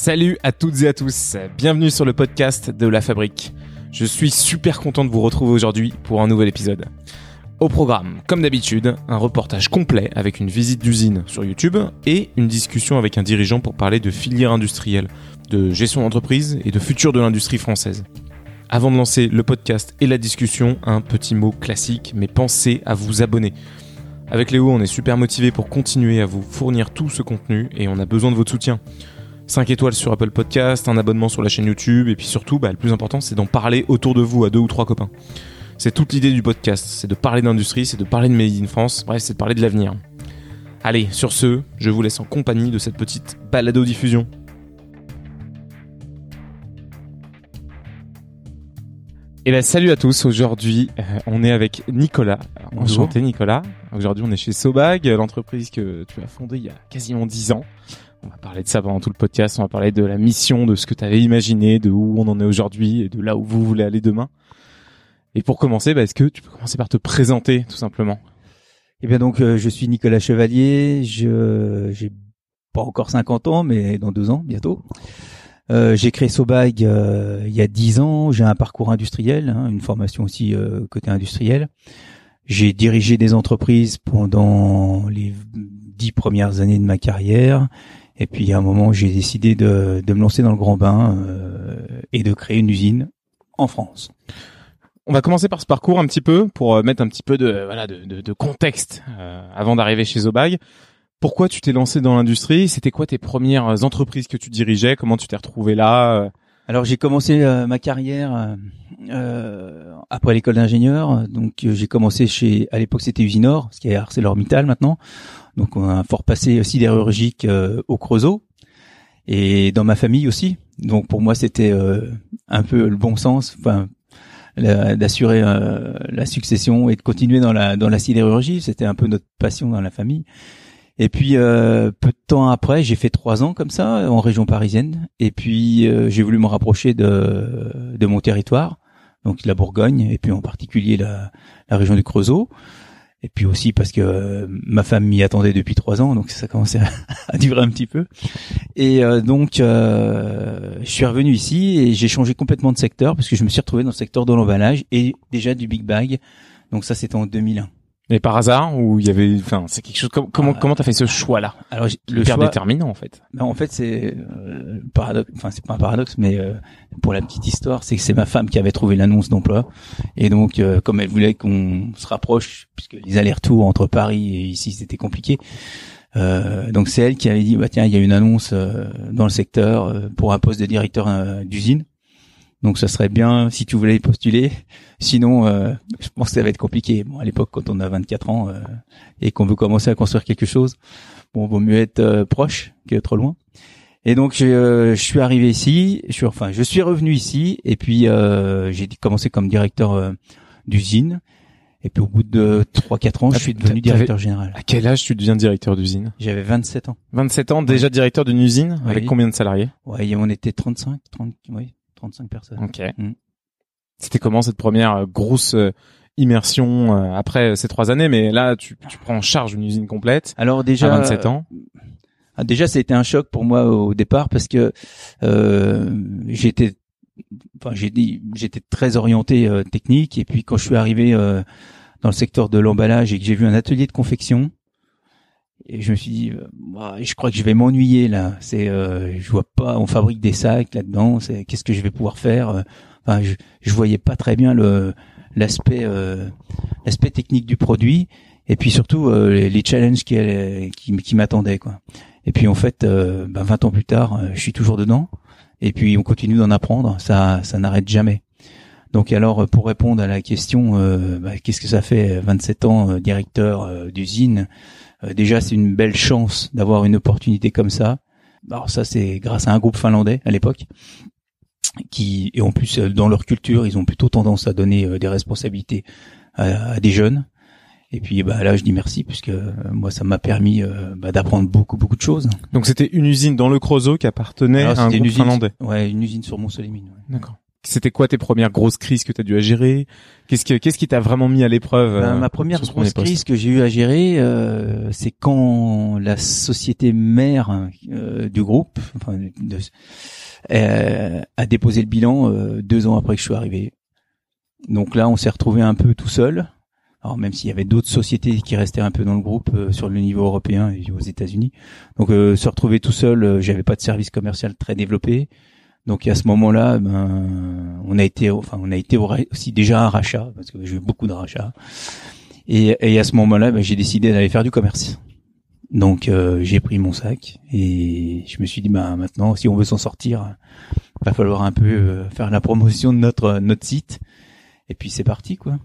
Salut à toutes et à tous, bienvenue sur le podcast de La Fabrique. Je suis super content de vous retrouver aujourd'hui pour un nouvel épisode. Au programme, comme d'habitude, un reportage complet avec une visite d'usine sur YouTube et une discussion avec un dirigeant pour parler de filière industrielle, de gestion d'entreprise et de futur de l'industrie française. Avant de lancer le podcast et la discussion, un petit mot classique, mais pensez à vous abonner. Avec Léo, on est super motivé pour continuer à vous fournir tout ce contenu et on a besoin de votre soutien. 5 étoiles sur Apple Podcast, un abonnement sur la chaîne YouTube et puis surtout, bah, le plus important, c'est d'en parler autour de vous à deux ou trois copains. C'est toute l'idée du podcast, c'est de parler d'industrie, c'est de parler de Made in France, bref, c'est de parler de l'avenir. Allez, sur ce, je vous laisse en compagnie de cette petite balado-diffusion. Et ben salut à tous, aujourd'hui euh, on est avec Nicolas. Enchanté Nicolas. Aujourd'hui on est chez Sobag, l'entreprise que tu as fondée il y a quasiment 10 ans. On va parler de ça pendant tout le podcast, on va parler de la mission, de ce que tu avais imaginé, de où on en est aujourd'hui et de là où vous voulez aller demain. Et pour commencer, bah, est-ce que tu peux commencer par te présenter tout simplement? Eh bien donc euh, je suis Nicolas Chevalier, je j'ai pas encore 50 ans mais dans deux ans bientôt. Euh, j'ai créé Sobag euh, il y a dix ans. J'ai un parcours industriel, hein, une formation aussi euh, côté industriel. J'ai dirigé des entreprises pendant les dix premières années de ma carrière. Et puis à un moment, j'ai décidé de, de, me lancer dans le grand bain et de créer une usine en France. On va commencer par ce parcours un petit peu pour mettre un petit peu de voilà de, de, de contexte avant d'arriver chez Zobag. Pourquoi tu t'es lancé dans l'industrie? C'était quoi tes premières entreprises que tu dirigeais? Comment tu t'es retrouvé là Alors j'ai commencé euh, ma carrière euh, après l'école d'ingénieur. Donc euh, j'ai commencé chez, à l'époque c'était Usinor, ce qui est ArcelorMittal maintenant. Donc on a un fort passé sidérurgique euh, au Creusot et dans ma famille aussi. Donc pour moi c'était un peu le bon sens. Enfin d'assurer la succession et de continuer dans la dans la sidérurgie. C'était un peu notre passion dans la famille. Et puis euh, peu de temps après, j'ai fait trois ans comme ça en région parisienne. Et puis euh, j'ai voulu me rapprocher de, de mon territoire, donc la Bourgogne, et puis en particulier la, la région du Creusot. Et puis aussi parce que euh, ma femme m'y attendait depuis trois ans, donc ça commençait à, à durer un petit peu. Et euh, donc je suis revenu ici et j'ai changé complètement de secteur parce que je me suis retrouvé dans le secteur de l'emballage et déjà du big bag. Donc ça c'était en 2001. Mais par hasard ou il y avait, enfin, c'est quelque chose. Comment comment t'as fait ce choix là Alors le choix déterminant en fait. En fait c'est euh, paradoxe. Enfin c'est pas un paradoxe, mais euh, pour la petite histoire, c'est que c'est ma femme qui avait trouvé l'annonce d'emploi et donc euh, comme elle voulait qu'on se rapproche, puisque les allers-retours entre Paris et ici c'était compliqué. Euh, donc c'est elle qui avait dit bah tiens il y a une annonce dans le secteur pour un poste de directeur d'usine donc ça serait bien si tu voulais postuler. Sinon, euh, je pense que ça va être compliqué. Bon, à l'époque, quand on a 24 ans euh, et qu'on veut commencer à construire quelque chose, bon, vaut mieux être euh, proche que trop loin. Et donc je, je suis arrivé ici. Je suis, enfin, je suis revenu ici et puis j'ai commencé comme directeur d'usine. Et puis au bout de 3-4 ans, je suis devenu directeur général. À quel âge tu deviens directeur d'usine? J'avais 27 ans. 27 ans, déjà directeur d'une usine Avec combien de salariés? Ouais, on était 35, 30, oui. 35 personnes. Ok. Mm. C'était comment cette première euh, grosse euh, immersion euh, après ces trois années? Mais là, tu, tu prends en charge une usine complète. Alors déjà, à 27 ans. Ah, déjà, ça a été un choc pour moi au départ parce que euh, j'étais, enfin, j'ai dit, j'étais très orienté technique et puis quand je suis arrivé dans le secteur de l'emballage et que j'ai vu un atelier de confection, et je me suis dit, bah, je crois que je vais m'ennuyer là. C'est, euh, je vois pas, on fabrique des sacs là-dedans. C'est, qu'est-ce que je vais pouvoir faire euh, Enfin, je, je voyais pas très bien le l'aspect euh, l'aspect technique du produit et puis surtout euh, les, les, challenges qui, qui, m'attendaient quoi. Et puis en fait, ben, 20 ans plus tard, je suis toujours dedans. Et puis on continue d'en apprendre. Ça, ça n'arrête jamais. Donc alors pour répondre à la question, bah, qu'est-ce que ça fait 27 ans directeur d'usine euh, déjà, c'est une belle chance d'avoir une opportunité comme ça. Alors ça, c'est grâce à un groupe finlandais à l'époque qui et en plus euh, dans leur culture, ils ont plutôt tendance à donner euh, des responsabilités à, des jeunes. Et puis bah là, je dis merci puisque moi, ça m'a permis bah, d'apprendre beaucoup beaucoup de choses. Donc c'était une usine dans le Creusot qui appartenait à un groupe usine, finlandais. Ouais, une usine sur Mont-Solémine. D'accord. C'était quoi tes premières grosses crises que tu as dû à gérer? Qu'est-ce que qu'est-ce qui t'a vraiment mis à l'épreuve Ben, euh, ma première grosse crise que j'ai eu à gérer, euh, c'est quand la société mère euh, du groupe enfin, de- euh, a déposé le bilan euh, deux ans après que je suis arrivé. Donc là, on s'est retrouvé un peu tout seul. Alors même s'il y avait d'autres sociétés qui restaient un peu dans le groupe euh, sur le niveau européen et aux États-Unis, donc euh, se retrouver tout seul, euh, j'avais pas de service commercial très développé. Donc à ce moment-là, ben on a été, enfin on a été aussi déjà un rachat parce que j'ai eu beaucoup de rachats. Et, et à ce moment-là, ben, j'ai décidé d'aller faire du commerce. Donc euh, j'ai pris mon sac et je me suis dit ben maintenant si on veut s'en sortir, va falloir un peu euh, faire la promotion de notre notre site. Et puis c'est parti quoi.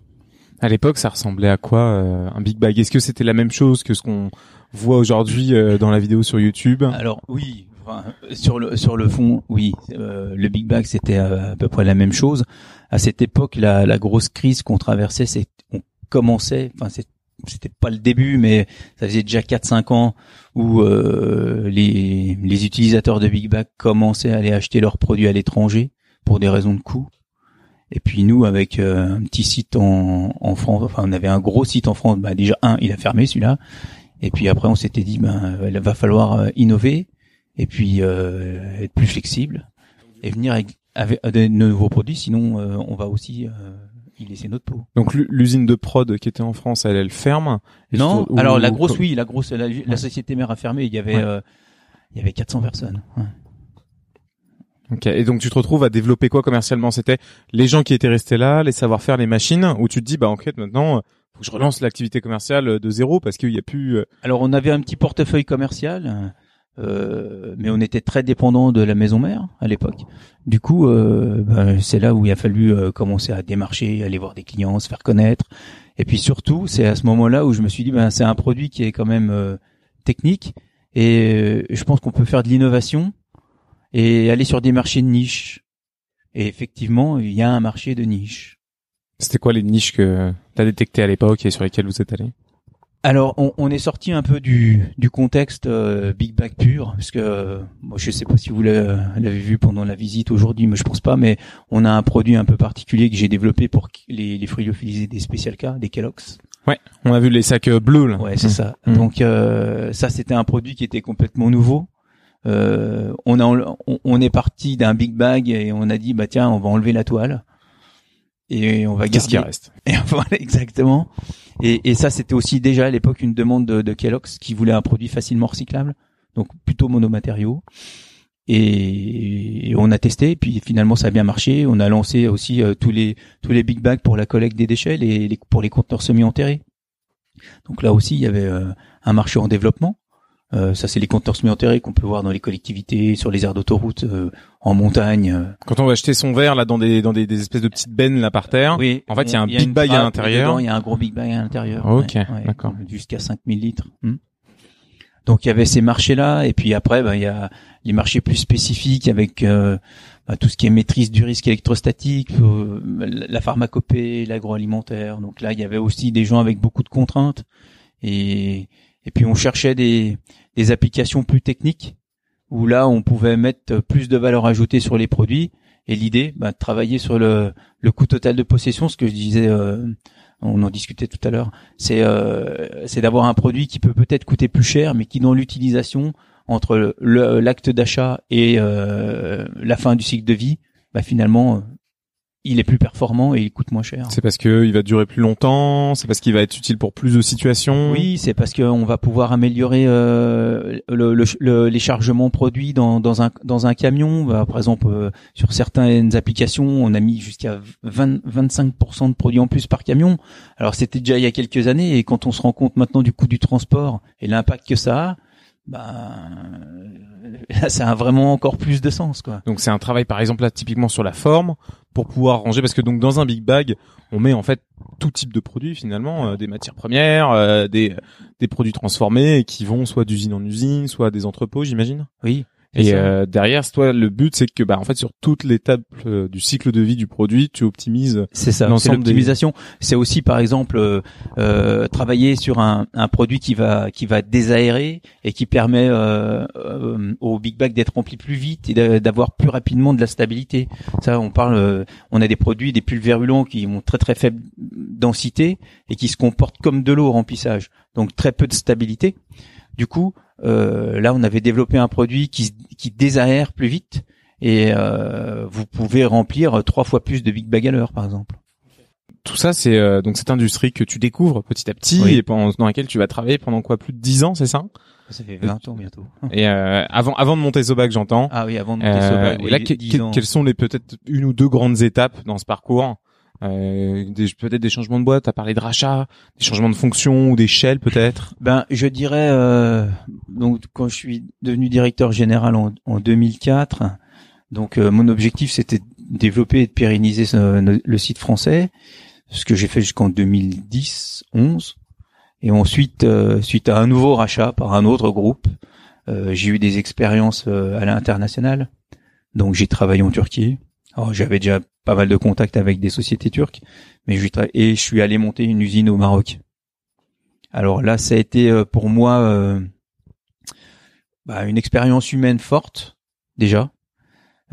À l'époque, ça ressemblait à quoi euh, un big bag? Est-ce que c'était la même chose que ce qu'on voit aujourd'hui euh, dans la vidéo sur YouTube? Alors oui, enfin, sur le sur le fond, oui, euh, le Big Bang c'était à, à peu près la même chose. À cette époque, la, la grosse crise qu'on traversait, c'est on commençait, enfin c'était pas le début, mais ça faisait déjà 4-5 ans où euh, les, les utilisateurs de Big Bag commençaient à aller acheter leurs produits à l'étranger pour des raisons de coût. Et puis nous, avec euh, un petit site en, en France, enfin on avait un gros site en France, bah déjà un, il a fermé celui-là. Et puis après, on s'était dit, ben il va falloir euh, innover et puis euh, être plus flexible et venir avec, avec de nouveaux produits, sinon euh, on va aussi euh, y laisser notre peau. Donc l'u- l'usine de prod qui était en France, elle, elle ferme. Non, ou- alors la ou- grosse, oui, la grosse, la, société mère a fermé. Il y avait, Ouais. euh, il y avait 400 personnes. Ouais. Ok. Et donc tu te retrouves à développer quoi commercialement? C'était les gens qui étaient restés là, les savoir-faire, les machines, ou tu te dis bah en fait maintenant, euh, faut que je relance l'activité commerciale euh, de zéro parce qu'il y a plus. euh, Alors on avait un petit portefeuille commercial, euh, mais on était très dépendant de la maison mère à l'époque. Du coup, euh, ben, c'est là où il a fallu euh, commencer à démarcher, aller voir des clients, se faire connaître. Et puis surtout, c'est à ce moment-là où je me suis dit, ben c'est un produit qui est quand même euh, technique et euh, je pense qu'on peut faire de l'innovation et aller sur des marchés de niche. Et effectivement, il y a un marché de niche. C'était quoi les niches que t'as détectées à l'époque et sur lesquelles vous êtes allé? Alors, on, on est sorti un peu du, du contexte euh, Big Bag pur, parce que euh, moi, je sais pas si vous l'avez vu pendant la visite aujourd'hui, mais je pense pas. Mais on a un produit un peu particulier que j'ai développé pour les, les friophilisés des spécial cas, des Kellogg's. On a vu les sacs euh, bleus là. Ouais, c'est ça. Mm. Donc euh, ça, c'était un produit qui était complètement nouveau. Euh, on a on, on est parti d'un Big Bag et on a dit bah tiens, on va enlever la toile et on va Qu'est-ce qui garder reste? Et voilà, exactement. Et, ça, c'était aussi déjà à l'époque une demande de, de Kellogg's qui voulait un produit facilement recyclable, donc plutôt monomatériaux. Et, on a testé, puis finalement ça a bien marché. On a lancé aussi euh, tous les tous les big bags pour la collecte des déchets, les- pour les conteneurs semi-enterrés. Donc là aussi, il y avait euh, un marché en développement. Euh, ça, c'est les conteneurs semi-enterrés qu'on peut voir dans les collectivités, sur les aires d'autoroute, euh, en montagne. euh. Quand on va acheter son verre là dans des dans des, des espèces de petites bennes là par terre. Oui. En fait, il y a un big bag à l'intérieur. Il y a un gros big bag à l'intérieur. Ok, ouais, ouais, d'accord. Jusqu'à 5000 litres. Hmm. Donc il y avait ces marchés-là, et puis après, ben, il y a les marchés plus spécifiques avec euh, ben, tout ce qui est maîtrise du risque électrostatique, euh, la pharmacopée, l'agroalimentaire. Donc là, il y avait aussi des gens avec beaucoup de contraintes, et et puis on cherchait des des applications plus techniques où là on pouvait mettre plus de valeur ajoutée sur les produits. Et l'idée, ben, de travailler sur le le coût total de possession, ce que je disais, euh, on en discutait tout à l'heure, c'est euh, d'avoir un produit qui peut peut-être coûter plus cher, mais qui dans l'utilisation entre l'acte d'achat et euh, la fin du cycle de vie, bah, finalement, il est plus performant et il coûte moins cher. C'est parce que il va durer plus longtemps. C'est parce qu'il va être utile pour plus de situations. Oui, c'est parce qu'on va pouvoir améliorer euh, le, le- le- les chargements produits dans, dans, un, dans un camion. Bah, par exemple, euh, sur certaines applications, on a mis jusqu'à 20 25% de produits en plus par camion. Alors c'était déjà il y a quelques années, et quand on se rend compte maintenant du coût du transport et l'impact que ça a, ben là, ça a vraiment encore plus de sens, quoi. Donc c'est un travail par exemple là typiquement sur la forme pour pouvoir ranger parce que donc dans un big bag on met en fait tout type de produits finalement euh, des matières premières euh, des des produits transformés qui vont soit d'usine en usine soit des entrepôts j'imagine? Oui. Et euh, derrière, toi, le but, c'est que, bah, en fait, sur toute l'étape euh, du cycle de vie du produit, tu optimises. C'est ça, c'est L'ensemble des- l'optimisation. C'est aussi, par exemple, euh, euh, travailler sur un, un produit qui va qui va désaérer et qui permet euh, euh, au Big Bag d'être rempli plus vite et d'a- d'avoir plus rapidement de la stabilité. Ça, on parle, euh, on a des produits, des pulvérulents qui ont très très faible densité et qui se comportent comme de l'eau au remplissage, donc très peu de stabilité. Du coup, euh, là, on avait développé un produit qui, qui désaère plus vite et euh, vous pouvez remplir trois fois plus de Big Bag à l'heure, par exemple. Tout ça, c'est euh, donc cette industrie que tu découvres petit à petit Oui. et pendant, dans laquelle tu vas travailler pendant quoi Plus de 10 ans, c'est ça? Ça fait 20 ans bientôt. Et euh, avant, avant de monter Sobac, j'entends. Ah oui, avant de monter Euh, Sobac, et oui, là, 10 que- que- ans. quelles sont les peut-être une ou deux grandes étapes dans ce parcours? Euh, Peut-être des changements de boîte. T'as parlé de rachat, des changements de fonction ou d'échelle peut-être? Ben, je dirais euh, donc quand je suis devenu directeur général en, en 2004, donc euh, mon objectif c'était de développer et de pérenniser le site français, ce que j'ai fait jusqu'en 2010, 11, et ensuite euh, suite à un nouveau rachat par un autre groupe, euh, j'ai eu des expériences euh, à l'international. Donc j'ai travaillé en Turquie. J'avais déjà pas mal de contacts avec des sociétés turques, mais je et je suis allé monter une usine au Maroc. Alors là, ça a été euh, pour moi euh, bah, une expérience humaine forte déjà,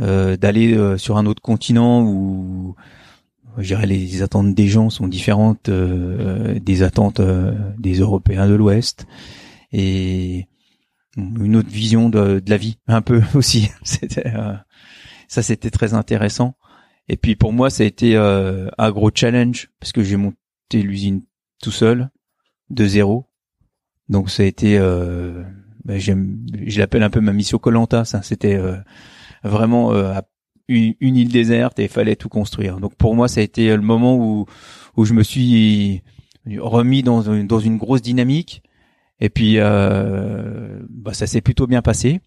euh, d'aller euh, sur un autre continent où je dirais les attentes des gens sont différentes euh, euh, des attentes des Européens de l'Ouest et une autre vision de, de la vie un peu aussi. C'était ça, c'était très intéressant. Et puis pour moi, ça a été euh, un gros challenge parce que j'ai monté l'usine tout seul de zéro. Donc ça a été, euh, j'aime, je l'appelle un peu ma mission Colanta. Ça, c'était euh, vraiment euh, une, île déserte et il fallait tout construire. Donc pour moi, ça a été le moment où où je me suis remis dans une, dans une grosse dynamique. Et puis euh, bah, ça s'est plutôt bien passé.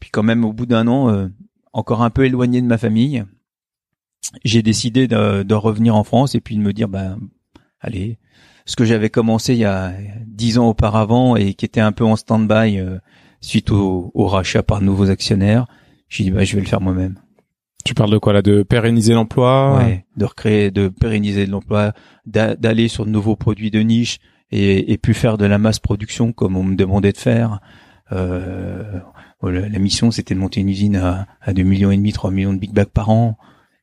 Puis quand même, au bout d'un an, euh, encore un peu éloigné de ma famille, j'ai décidé de, de revenir en France et puis de me dire, ben allez, ce que j'avais commencé il y a dix ans auparavant et qui était un peu en stand-by euh, suite au, au rachat par de nouveaux actionnaires, j'ai dit, bah, je vais le faire moi-même. Tu parles de quoi là De pérenniser l'emploi? Ouais, de recréer, de pérenniser l'emploi, d'a- d'aller sur de nouveaux produits de niche et, et puis faire de la masse production comme on me demandait de faire. Euh, voilà, la mission c'était de monter une usine à, à 2 millions et demi, 3 millions de big bags par an.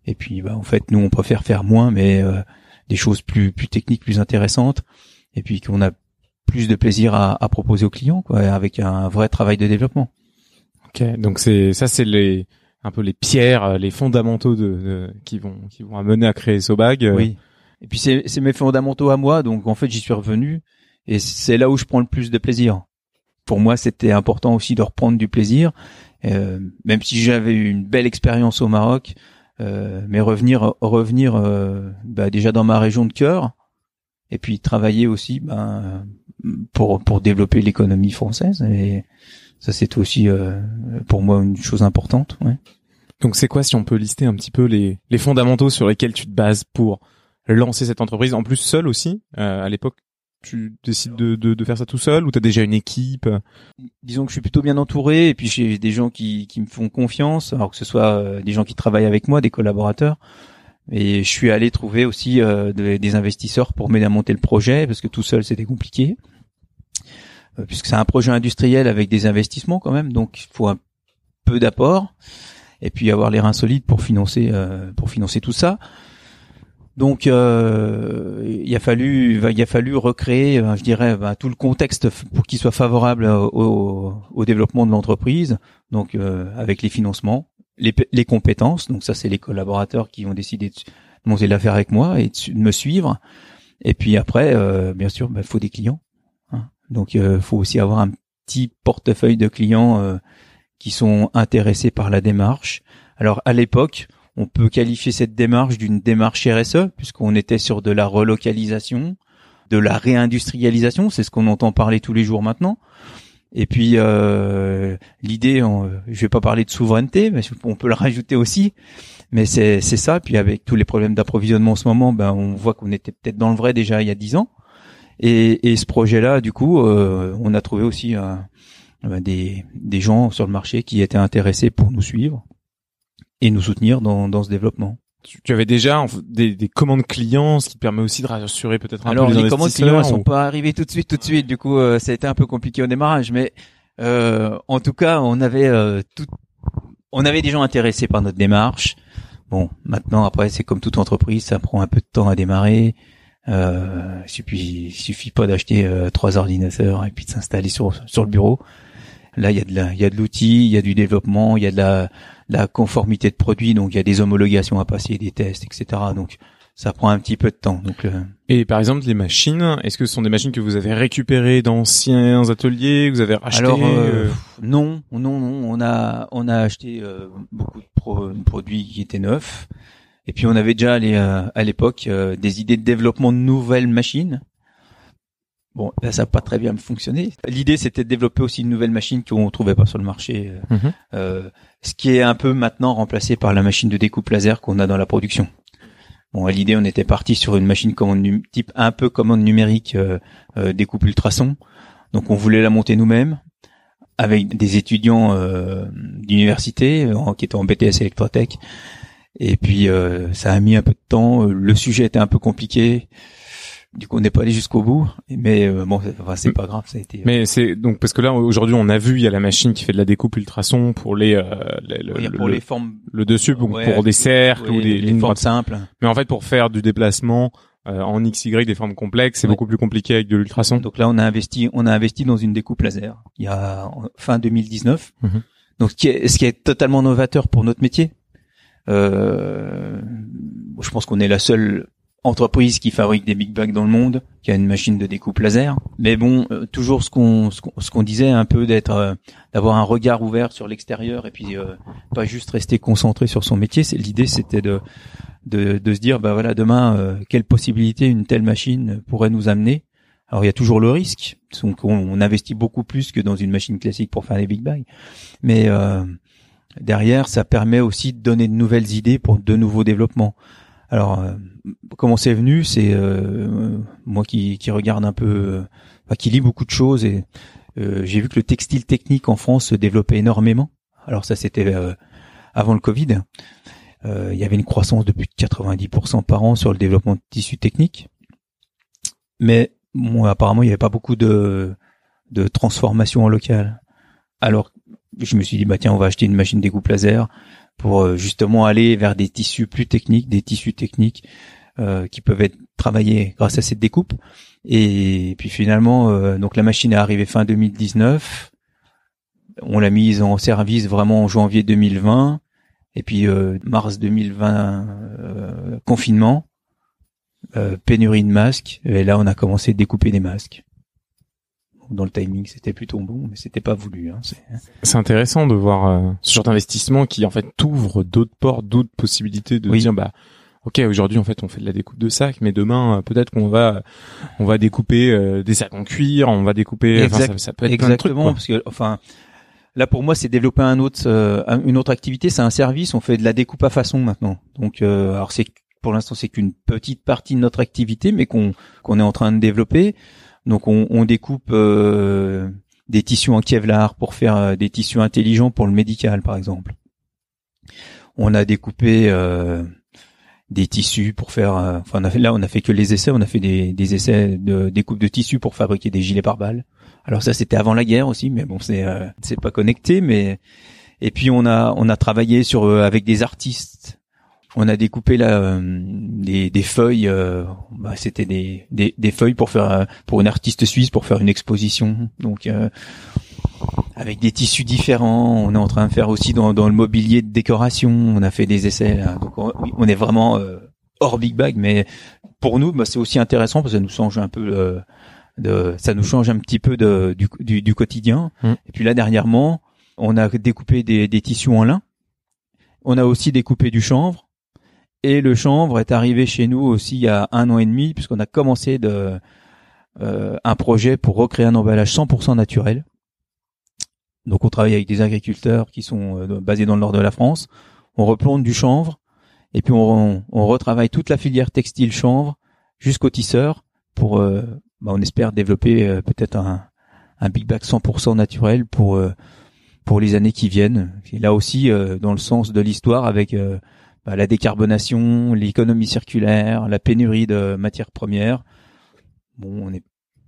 Et puis bah, en fait nous on préfère faire moins mais euh, des choses plus plus techniques, plus intéressantes. Et puis qu'on a plus de plaisir à, à proposer aux clients quoi, avec un vrai travail de développement. Ok, donc c'est ça, c'est les un peu les pierres, les fondamentaux de, de- qui vont qui vont amener à créer Sobag. euh, Oui. Et puis c'est mes fondamentaux à moi, donc en fait j'y suis revenu et c'est là où je prends le plus de plaisir. Pour moi, c'était important aussi de reprendre du plaisir, euh, même si j'avais eu une belle expérience au Maroc, euh, mais revenir revenir euh, bah, déjà dans ma région de cœur et puis travailler aussi ben, pour pour développer l'économie française et ça c'est aussi euh, pour moi une chose importante. Ouais. Donc c'est quoi si on peut lister un petit peu les les fondamentaux sur lesquels tu te bases pour lancer cette entreprise en plus seul aussi euh, à l'époque? Tu décides de, faire ça tout seul ou t'as déjà une équipe? Disons que je suis plutôt bien entouré et puis j'ai des gens qui, me font confiance, alors que ce soit euh, des gens qui travaillent avec moi, des collaborateurs. Et je suis allé trouver aussi euh, de- des investisseurs pour m'aider à monter le projet parce que tout seul c'était compliqué. Euh, puisque c'est un projet industriel avec des investissements quand même, donc il faut un peu d'apport et puis avoir les reins solides pour financer tout ça. Donc euh, il a fallu il a fallu recréer, euh, je dirais, ben, tout le contexte pour qu'il soit favorable au, au- développement de l'entreprise. Donc euh, avec les financements, les, les compétences. Donc ça c'est les collaborateurs qui ont décidé de monter l'affaire avec moi et de, me suivre. Et puis après, euh, bien sûr, il faut des clients. hein. Donc il faut aussi avoir un petit portefeuille de clients euh, qui sont intéressés par la démarche. Alors à l'époque, on peut qualifier cette démarche d'une démarche RSE, puisqu'on était sur de la relocalisation, de la réindustrialisation, c'est ce qu'on entend parler tous les jours maintenant. Et puis euh, l'idée, je vais pas parler de souveraineté, mais on peut le rajouter aussi. Mais c'est c'est ça. Puis avec tous les problèmes d'approvisionnement en ce moment, ben on voit qu'on était peut-être dans le vrai déjà il y a dix ans. Et, ce projet-là, du coup, euh, on a trouvé aussi un, des, des gens sur le marché qui étaient intéressés pour nous suivre et nous soutenir dans, dans ce développement. Tu, avais déjà des, des, commandes clients, ce qui permet aussi de rassurer peut-être un Alors, peu les, les commandes clients, elles sont pas arrivées tout de suite, tout de suite. Du coup, ça a été un peu compliqué au démarrage, mais euh, en tout cas, on avait euh, tout, on avait des gens intéressés par notre démarche. Bon, maintenant, après, c'est comme toute entreprise, ça prend un peu de temps à démarrer. Euh, il suffit, suffit pas d'acheter euh, trois ordinateurs et puis de s'installer sur sur le bureau. Là, il y a de la, il y a de l'outil, il y a du développement, il y a de la, la conformité de produit, donc il y a des homologations à passer, des tests, etc. Donc ça prend un petit peu de temps. Donc, euh, Et par exemple, les machines, est-ce que ce sont des machines que vous avez récupérées d'anciens ateliers, que vous avez rachetées Alors euh, non, non, non, on a on a acheté euh, beaucoup de produits qui étaient neufs. Et puis on avait déjà les, à l'époque des idées de développement de nouvelles machines. Bon, là ça n'a pas très bien fonctionné. L'idée c'était de développer aussi une nouvelle machine qu'on trouvait pas sur le marché, mhm. ce qui est un peu maintenant remplacé par la machine de découpe laser qu'on a dans la production. Bon, à l'idée, on était parti sur une machine commande type un peu commande numérique euh, euh, découpe ultrason. Donc, on voulait la monter nous-mêmes avec des étudiants euh, d'université qui étaient en BTS électrotech. Et puis, ça a mis un peu de temps. Le sujet était un peu compliqué. Du coup, on n'est pas allé jusqu'au bout, mais euh, bon, enfin, c'est pas grave, ça a été. Euh. Mais c'est donc parce que là aujourd'hui, on a vu, il y a la machine qui fait de la découpe ultrason pour les, euh, le, pour les formes, le dessus, pour, pour des cercles ou des lignes formes simples. Mais en fait, pour faire du déplacement en XY des formes complexes, c'est beaucoup plus compliqué avec de l'ultrason. Donc là, on a investi, on a investi dans une découpe laser. Il y a fin 2019. Mhm. Donc ce qui est, ce qui est totalement novateur pour notre métier. Euh, je pense qu'on est la seule entreprise qui fabrique des big bags dans le monde, qui a une machine de découpe laser. Mais bon, euh, toujours ce qu'on ce qu'on disait un peu d'être euh, d'avoir un regard ouvert sur l'extérieur et puis euh, pas juste rester concentré sur son métier. C'est l'idée, c'était de, de de se dire bah voilà demain quelle possibilité une telle machine pourrait nous amener? Alors il y a toujours le risque, donc on, investit beaucoup plus que dans une machine classique pour faire des big bags, mais derrière ça permet aussi de donner de nouvelles idées pour de nouveaux développements. Alors, euh, comment c'est venu? C'est euh, moi qui, regarde un peu, euh, qui lit beaucoup de choses et j'ai vu que le textile technique en France se développait énormément. Alors ça, c'était avant le Covid. il y avait une croissance de plus de 90% par an sur le développement de tissus techniques. Mais bon, apparemment, il n'y avait pas beaucoup de, de transformation en local. Alors, je me suis dit, bah tiens, on va acheter une machine découpe laser pour euh, justement aller vers des tissus plus techniques, des tissus techniques euh, qui peuvent être travaillés grâce à cette découpe. Et puis finalement, euh, donc la machine est arrivée fin 2019. On l'a mise en service vraiment en janvier 2020. Et puis mars 2020, confinement, pénurie de masques. Et là, on a commencé à découper des masques dans le timing c'était plutôt bon mais c'était pas voulu hein. c'est intéressant de voir euh, ce genre d'investissement qui en fait t'ouvre d'autres portes d'autres possibilités de dire bah ok aujourd'hui en fait on fait de la découpe de sacs mais demain euh, peut-être qu'on va on va découper euh, des sacs en cuir on va découper ça, peut être exactement parce que enfin là pour moi c'est développer un autre une autre activité c'est un service on fait de la découpe à façon maintenant. Donc alors c'est pour l'instant c'est qu'une petite partie de notre activité mais qu'on qu'on est en train de développer donc on, découpe euh, des tissus en Kevlar pour faire euh, des tissus intelligents pour le médical, par exemple. On a découpé euh, des tissus pour faire. enfin, on a fait, là, on a fait que les essais. On a fait des, des essais de découpe de tissus pour fabriquer des gilets pare-balles. Alors ça, c'était avant la guerre aussi, mais bon, c'est c'est pas connecté. Mais et puis on a on a travaillé sur avec des artistes on a découpé là euh, des, des, feuilles. Euh, bah, C'était des, des, des, feuilles pour faire euh, pour une artiste suisse pour faire une exposition. Donc avec des tissus différents. On est en train de faire aussi dans, dans le mobilier de décoration. On a fait des essais. Là. Donc on, est vraiment hors big bag, mais pour nous, bah, c'est aussi intéressant parce que ça nous change un peu. de, ça nous change un petit peu de, du, du, du quotidien. Mmh. Et puis là dernièrement, on a découpé des, des tissus en lin. On a aussi découpé du chanvre et le chanvre est arrivé chez nous aussi il y a un an et demi, puisqu'on a commencé de, euh, un projet pour recréer un emballage 100% naturel. Donc on travaille avec des agriculteurs qui sont euh, basés dans le nord de la France. On replante du chanvre et puis on, retravaille toute la filière textile chanvre jusqu'au tisseur pour, euh, bah, on espère développer peut-être un, un Big Bag 100% naturel pour pour les années qui viennent. Et là aussi, dans le sens de l'histoire, avec bah, la décarbonation, l'économie circulaire, la pénurie de matières premières. Bon, on est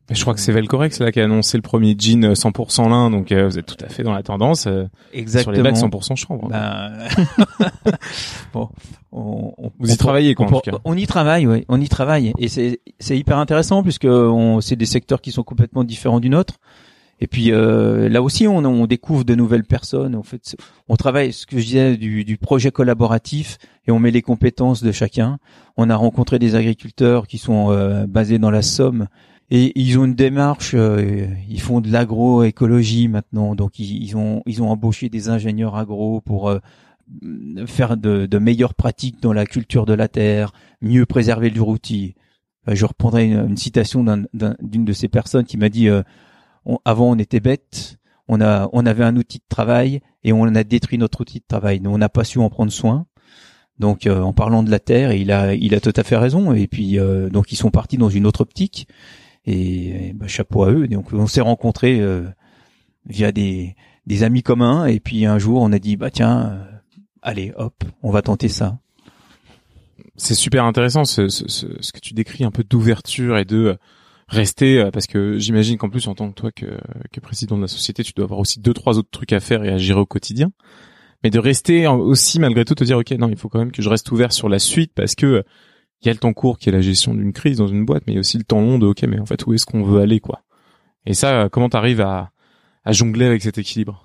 je crois que c'est Velcorex là qui a annoncé le premier jean 100% lin, donc euh, vous êtes tout à fait dans la tendance euh, Exactement. sur les bacs 100% chanvre. Ben... bon, on, vous y travaillez quoi on, en tout cas. On y travaille, oui, on y travaille, et c'est c'est hyper intéressant puisque c'est des secteurs qui sont complètement différents du nôtre. Et puis euh, là aussi, on, on, découvre de nouvelles personnes. En fait, on travaille, ce que je disais, du, du, projet collaboratif et on met les compétences de chacun. On a rencontré des agriculteurs qui sont basés dans la Somme et ils ont une démarche, euh, ils font de l'agroécologie maintenant, donc ils, ont ils ont embauché des ingénieurs agro pour euh, faire de, de, meilleures pratiques dans la culture de la terre, mieux préserver le routier. je reprendrai une, citation d'une de ces personnes qui m'a dit euh, avant on était bête, on a on avait un outil de travail et on a détruit notre outil de travail, nous on n'a pas su en prendre soin. Donc en parlant de la terre, il a il a tout à fait raison et puis donc ils sont partis dans une autre optique et, bah, chapeau à eux. Donc on s'est rencontrés euh, via des, des amis communs et puis un jour on a dit bah tiens, euh, allez hop, on va tenter ça. C'est super intéressant ce, ce, ce, que tu décris un peu d'ouverture et de rester euh, parce que j'imagine qu'en plus en tant que toi que, que président de la société tu dois avoir aussi deux trois autres trucs à faire et à gérer au quotidien mais de rester aussi malgré tout te dire ok non il faut quand même que je reste ouvert sur la suite parce que il y a le temps court qui est la gestion d'une crise dans une boîte, mais il y a aussi le temps long de ok, mais en fait où est-ce qu'on veut aller quoi? Et ça, comment t'arrives à, à jongler avec cet équilibre?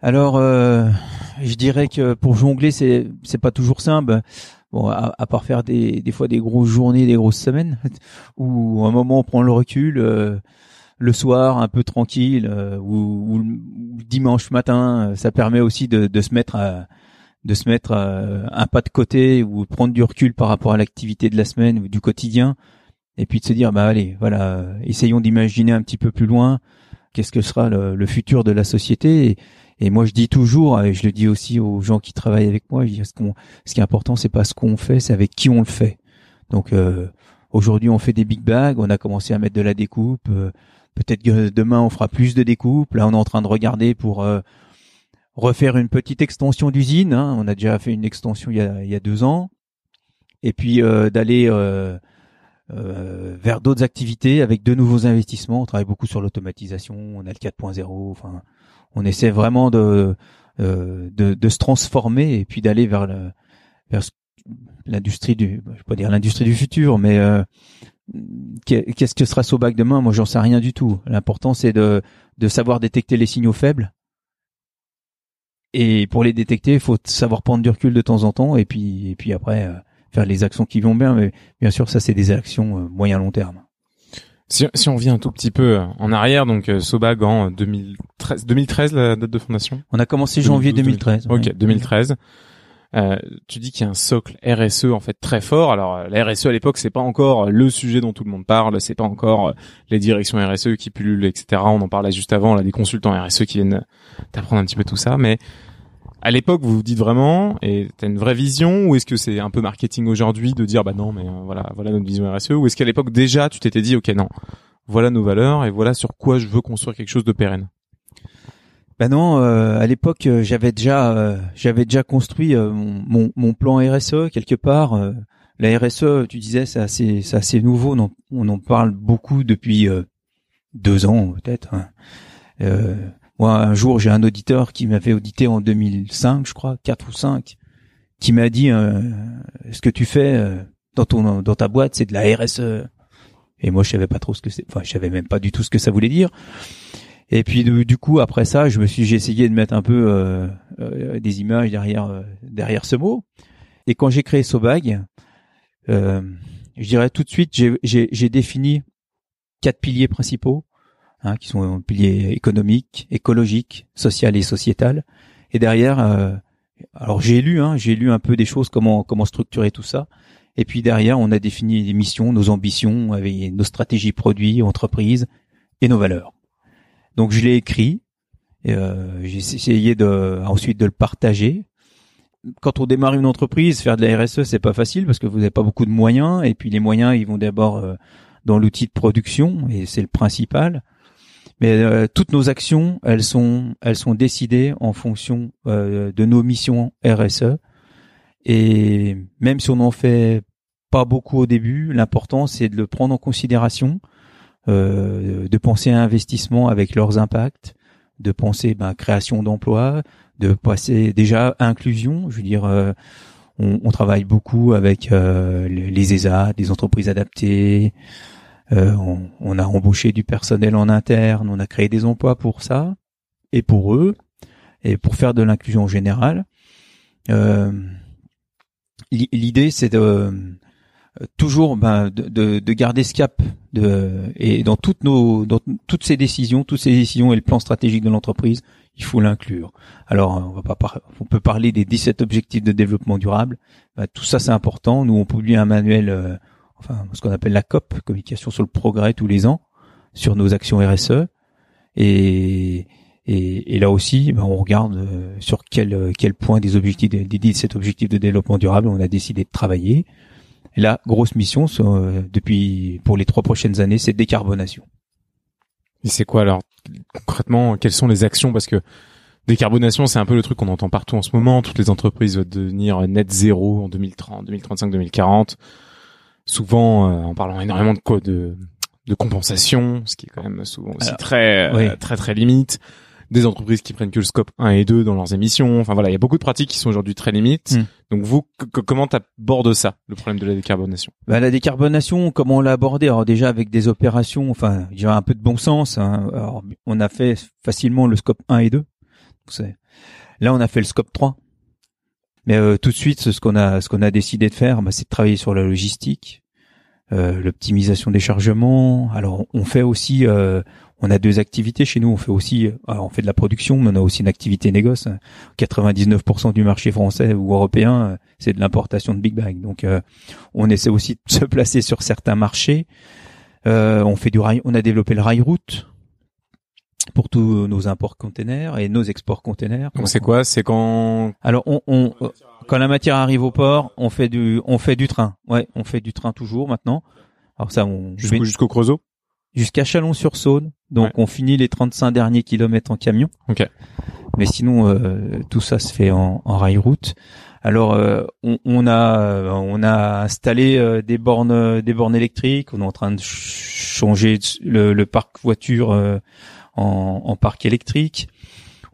Alors, euh, je dirais que pour jongler, c'est c'est pas toujours simple. Bon, à, à, part faire des des fois des grosses journées, des grosses semaines, où à un moment on prend le recul. Euh, le soir un peu tranquille euh, ou, dimanche matin, ça permet aussi de, de se mettre à, de se mettre euh, un pas de côté ou prendre du recul par rapport à l'activité de la semaine ou du quotidien et puis de se dire bah allez voilà essayons d'imaginer un petit peu plus loin qu'est-ce que sera le, futur de la société moi je dis toujours et je le dis aussi aux gens qui travaillent avec moi je dis, ce, qu'on, ce qui est important c'est pas ce qu'on fait c'est avec qui on le fait donc euh, aujourd'hui on fait des big bags on a commencé à mettre de la découpe euh, peut-être que demain on fera plus de découpe là on est en train de regarder pour refaire une petite extension d'usine. Hein. On a déjà fait une extension il y a, il y a deux ans. Et puis euh, d'aller euh, euh, vers d'autres activités avec de nouveaux investissements. On travaille beaucoup sur l'automatisation. On a le 4.0. Enfin, on essaie vraiment de, de, de se transformer et puis d'aller vers le, vers l'industrie du, je pas dire l'industrie du futur, mais qu'est-ce que sera Sobac demain? Moi, j'en sais rien du tout. L'important, c'est de, de savoir détecter les signaux faibles et pour les détecter, il faut savoir prendre du recul de temps en temps et puis et puis après euh, faire les actions qui vont bien. Mais bien sûr, ça c'est des actions euh, moyen long terme. Si, si, on vient un tout petit peu euh, en arrière, donc Sobag en 2013, 2013 la date de fondation? On a commencé janvier 2013. Ok, 2013. Euh, tu dis qu'il y a un socle RSE en fait très fort. Alors la RSE à l'époque c'est pas encore le sujet dont tout le monde parle, c'est pas encore les directions RSE qui pullulent, etc. On en parlait juste avant, là des consultants RSE qui viennent t'apprendre un petit peu tout ça. Mais à l'époque vous vous dites vraiment et t'as une vraie vision ou est-ce que c'est un peu marketing aujourd'hui de dire bah non mais euh, voilà voilà notre vision RSE ou est-ce qu'à l'époque déjà tu t'étais dit ok non voilà nos valeurs et voilà sur quoi je veux construire quelque chose de pérenne? Ben non, euh, à l'époque euh, j'avais déjà euh, j'avais déjà construit mon, mon, plan RSE quelque part. la RSE, tu disais, c'est assez c'est assez nouveau. On en, on en parle beaucoup depuis deux ans peut-être. Hein. Moi, un jour, j'ai un auditeur qui m'avait audité en 2005, je crois, quatre ou cinq, qui m'a dit ce que tu fais dans ton dans ta boîte, c'est de la RSE. Et moi, je savais pas trop ce que c'est. Enfin, je savais même pas du tout ce que ça voulait dire. Et puis du, coup après ça, je me suis j'ai essayé de mettre un peu euh, euh, des images derrière euh, derrière ce mot. Et quand j'ai créé Sobag, je dirais tout de suite j'ai défini quatre piliers principaux, hein, qui sont piliers économiques, écologiques, social et sociétal. Et derrière, alors j'ai lu, hein, j'ai lu un peu des choses comment comment structurer tout ça. Et puis derrière, on a défini les missions, nos ambitions, avec nos stratégies produits, entreprises et nos valeurs. Donc je l'ai écrit. Euh, j'ai essayé de ensuite de le partager. Quand on démarre une entreprise, faire de la RSE, c'est pas facile parce que vous n'avez pas beaucoup de moyens et puis les moyens, ils vont d'abord euh, dans l'outil de production et c'est le principal. Mais euh, toutes nos actions, elles sont, elles sont décidées en fonction euh, de nos missions RSE. Et même si on n'en fait pas beaucoup au début, l'important c'est de le prendre en considération, euh, de penser à investissement avec leurs impacts, de penser ben, création d'emplois, de passer déjà inclusion. Je veux dire, euh, on, on, travaille beaucoup avec euh, les ESA, des entreprises adaptées. Euh, on, a embauché du personnel en interne, on a créé des emplois pour ça et pour eux et pour faire de l'inclusion générale. L'idée, c'est de toujours ben, de, de, de, garder ce cap et dans toutes nos dans toutes ces décisions, toutes ces décisions et le plan stratégique de l'entreprise, il faut l'inclure. Alors on va pas on peut parler des 17 objectifs de développement durable, ben, tout ça c'est important. Nous on publie un manuel, euh, enfin ce qu'on appelle la COP, communication sur le progrès tous les ans sur nos actions RSE et et, et, là aussi, ben on regarde euh, sur quel, quel point des objectifs, des 17 objectifs de développement durable on a décidé de travailler. Et la grosse mission euh, depuis pour les trois prochaines années, c'est décarbonation. Et c'est quoi alors concrètement Quelles sont les actions? Parce que décarbonation, c'est un peu le truc qu'on entend partout en ce moment. Toutes les entreprises veulent devenir net zéro en 2030, 2035, 2040. Souvent, euh, en parlant énormément de quoi de, de compensation, ce qui est quand même souvent aussi très, euh, très très limite des entreprises qui prennent que le scope 1 et 2 dans leurs émissions. Enfin voilà, il y a beaucoup de pratiques qui sont aujourd'hui très limites. Hmm. Donc vous, comment t'abordes ça, le problème de la décarbonation? Bah, La décarbonation, comment on l'a abordé? Alors déjà avec des opérations, enfin, j'ai un peu de bon sens. Hein. Alors, on a fait facilement le scope 1 et 2. Là, on a fait le scope 3. Mais euh, tout de suite, ce qu'on a, ce qu'on a décidé de faire, bah, c'est de travailler sur la logistique, euh, l'optimisation des chargements. Alors, on fait aussi, euh, on a deux activités chez nous. On fait aussi, euh, on fait de la production, mais on a aussi une activité négoce. 99% du marché français ou européen, euh, c'est de l'importation de Big Bag. Donc, euh, on essaie aussi de se placer sur certains marchés. on fait du rail, on a développé le rail route pour tous nos imports containers et nos exports containers. Donc c'est quoi? C'est quand Alors on, on quand la matière arrive au port, on fait du on fait du train. Ouais, on fait du train toujours maintenant. Alors ça on jusqu'au Creusot? Jusqu'à Chalon-sur-Saône. Donc on finit les 35 derniers kilomètres en camion. Ok. Mais sinon euh, tout ça se fait en, en rail route. Alors euh, on, on, a on a installé euh, des bornes des bornes électriques. On est en train de changer le, le parc voiture en, en, parc électrique.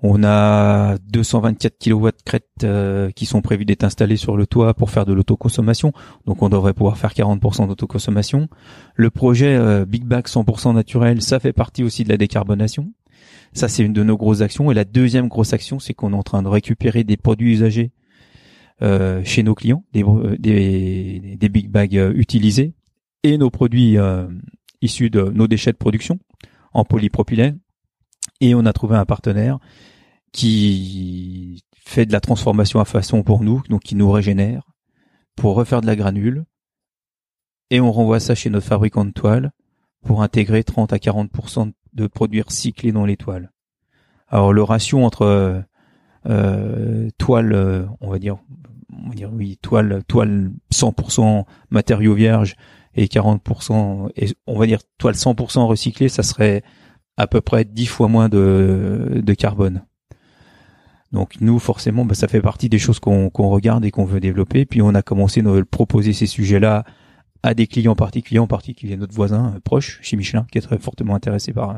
On a 224 kW crête euh, qui sont prévus d'être installés sur le toit pour faire de l'autoconsommation. Donc on devrait pouvoir faire 40% d'autoconsommation. Le projet euh, Big Bag 100% naturel, ça fait partie aussi de la décarbonation. Ça c'est une de nos grosses actions. Et la deuxième grosse action, c'est qu'on est en train de récupérer des produits usagés euh, chez nos clients, des, des, des Big Bags utilisés et nos produits issus de nos déchets de production en polypropylène. Et on a trouvé un partenaire qui fait de la transformation à façon pour nous, donc qui nous régénère, pour refaire de la granule, et on renvoie ça chez notre fabricant de toiles pour intégrer 30 à 40% de produits recyclés dans les toiles. Alors le ratio entre euh, toile, euh, on va dire, on va dire oui, toile, toile 100% matériaux vierges et 40%, et on va dire toile 100% recyclée, ça serait à peu près 10 fois moins de, de carbone. Donc nous, forcément, bah, ça fait partie des choses qu'on regarde et qu'on veut développer. Puis on a commencé à proposer ces sujets-là à des clients particuliers, en particulier notre voisin euh, proche chez Michelin, qui est très fortement intéressé par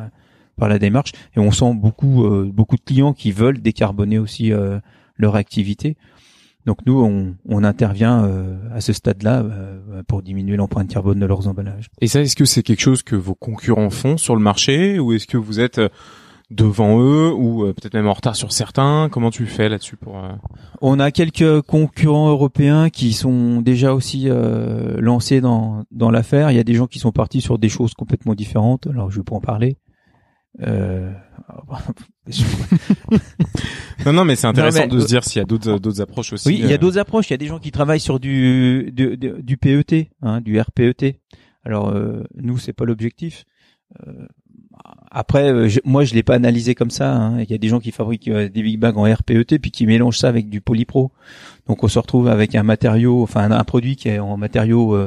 par la démarche. Et on sent beaucoup euh, beaucoup de clients qui veulent décarboner aussi euh, leur activité. Donc nous, on, on intervient à ce stade-là pour diminuer l'empreinte carbone de leurs emballages. Et ça, est-ce que c'est quelque chose que vos concurrents font sur le marché, ou est-ce que vous êtes devant eux ou euh, peut-être même en retard sur certains? Comment tu fais là-dessus pour euh, On a quelques concurrents européens qui sont déjà aussi euh, lancés dans dans l'affaire. Il y a des gens qui sont partis sur des choses complètement différentes. Alors je vais pas en parler. Euh... non non mais c'est intéressant de se dire s'il y a d'autres d'autres approches aussi. Oui, il y a d'autres approches. Il y a des gens qui travaillent sur du du, du PET, hein, du RPET. Alors nous c'est pas l'objectif. Euh, après, euh, moi, je l'ai pas analysé comme ça. Hein. Il y a des gens qui fabriquent euh, des big bags en RPET puis qui mélangent ça avec du polypro. Donc, on se retrouve avec un matériau, enfin un, produit qui est en matériau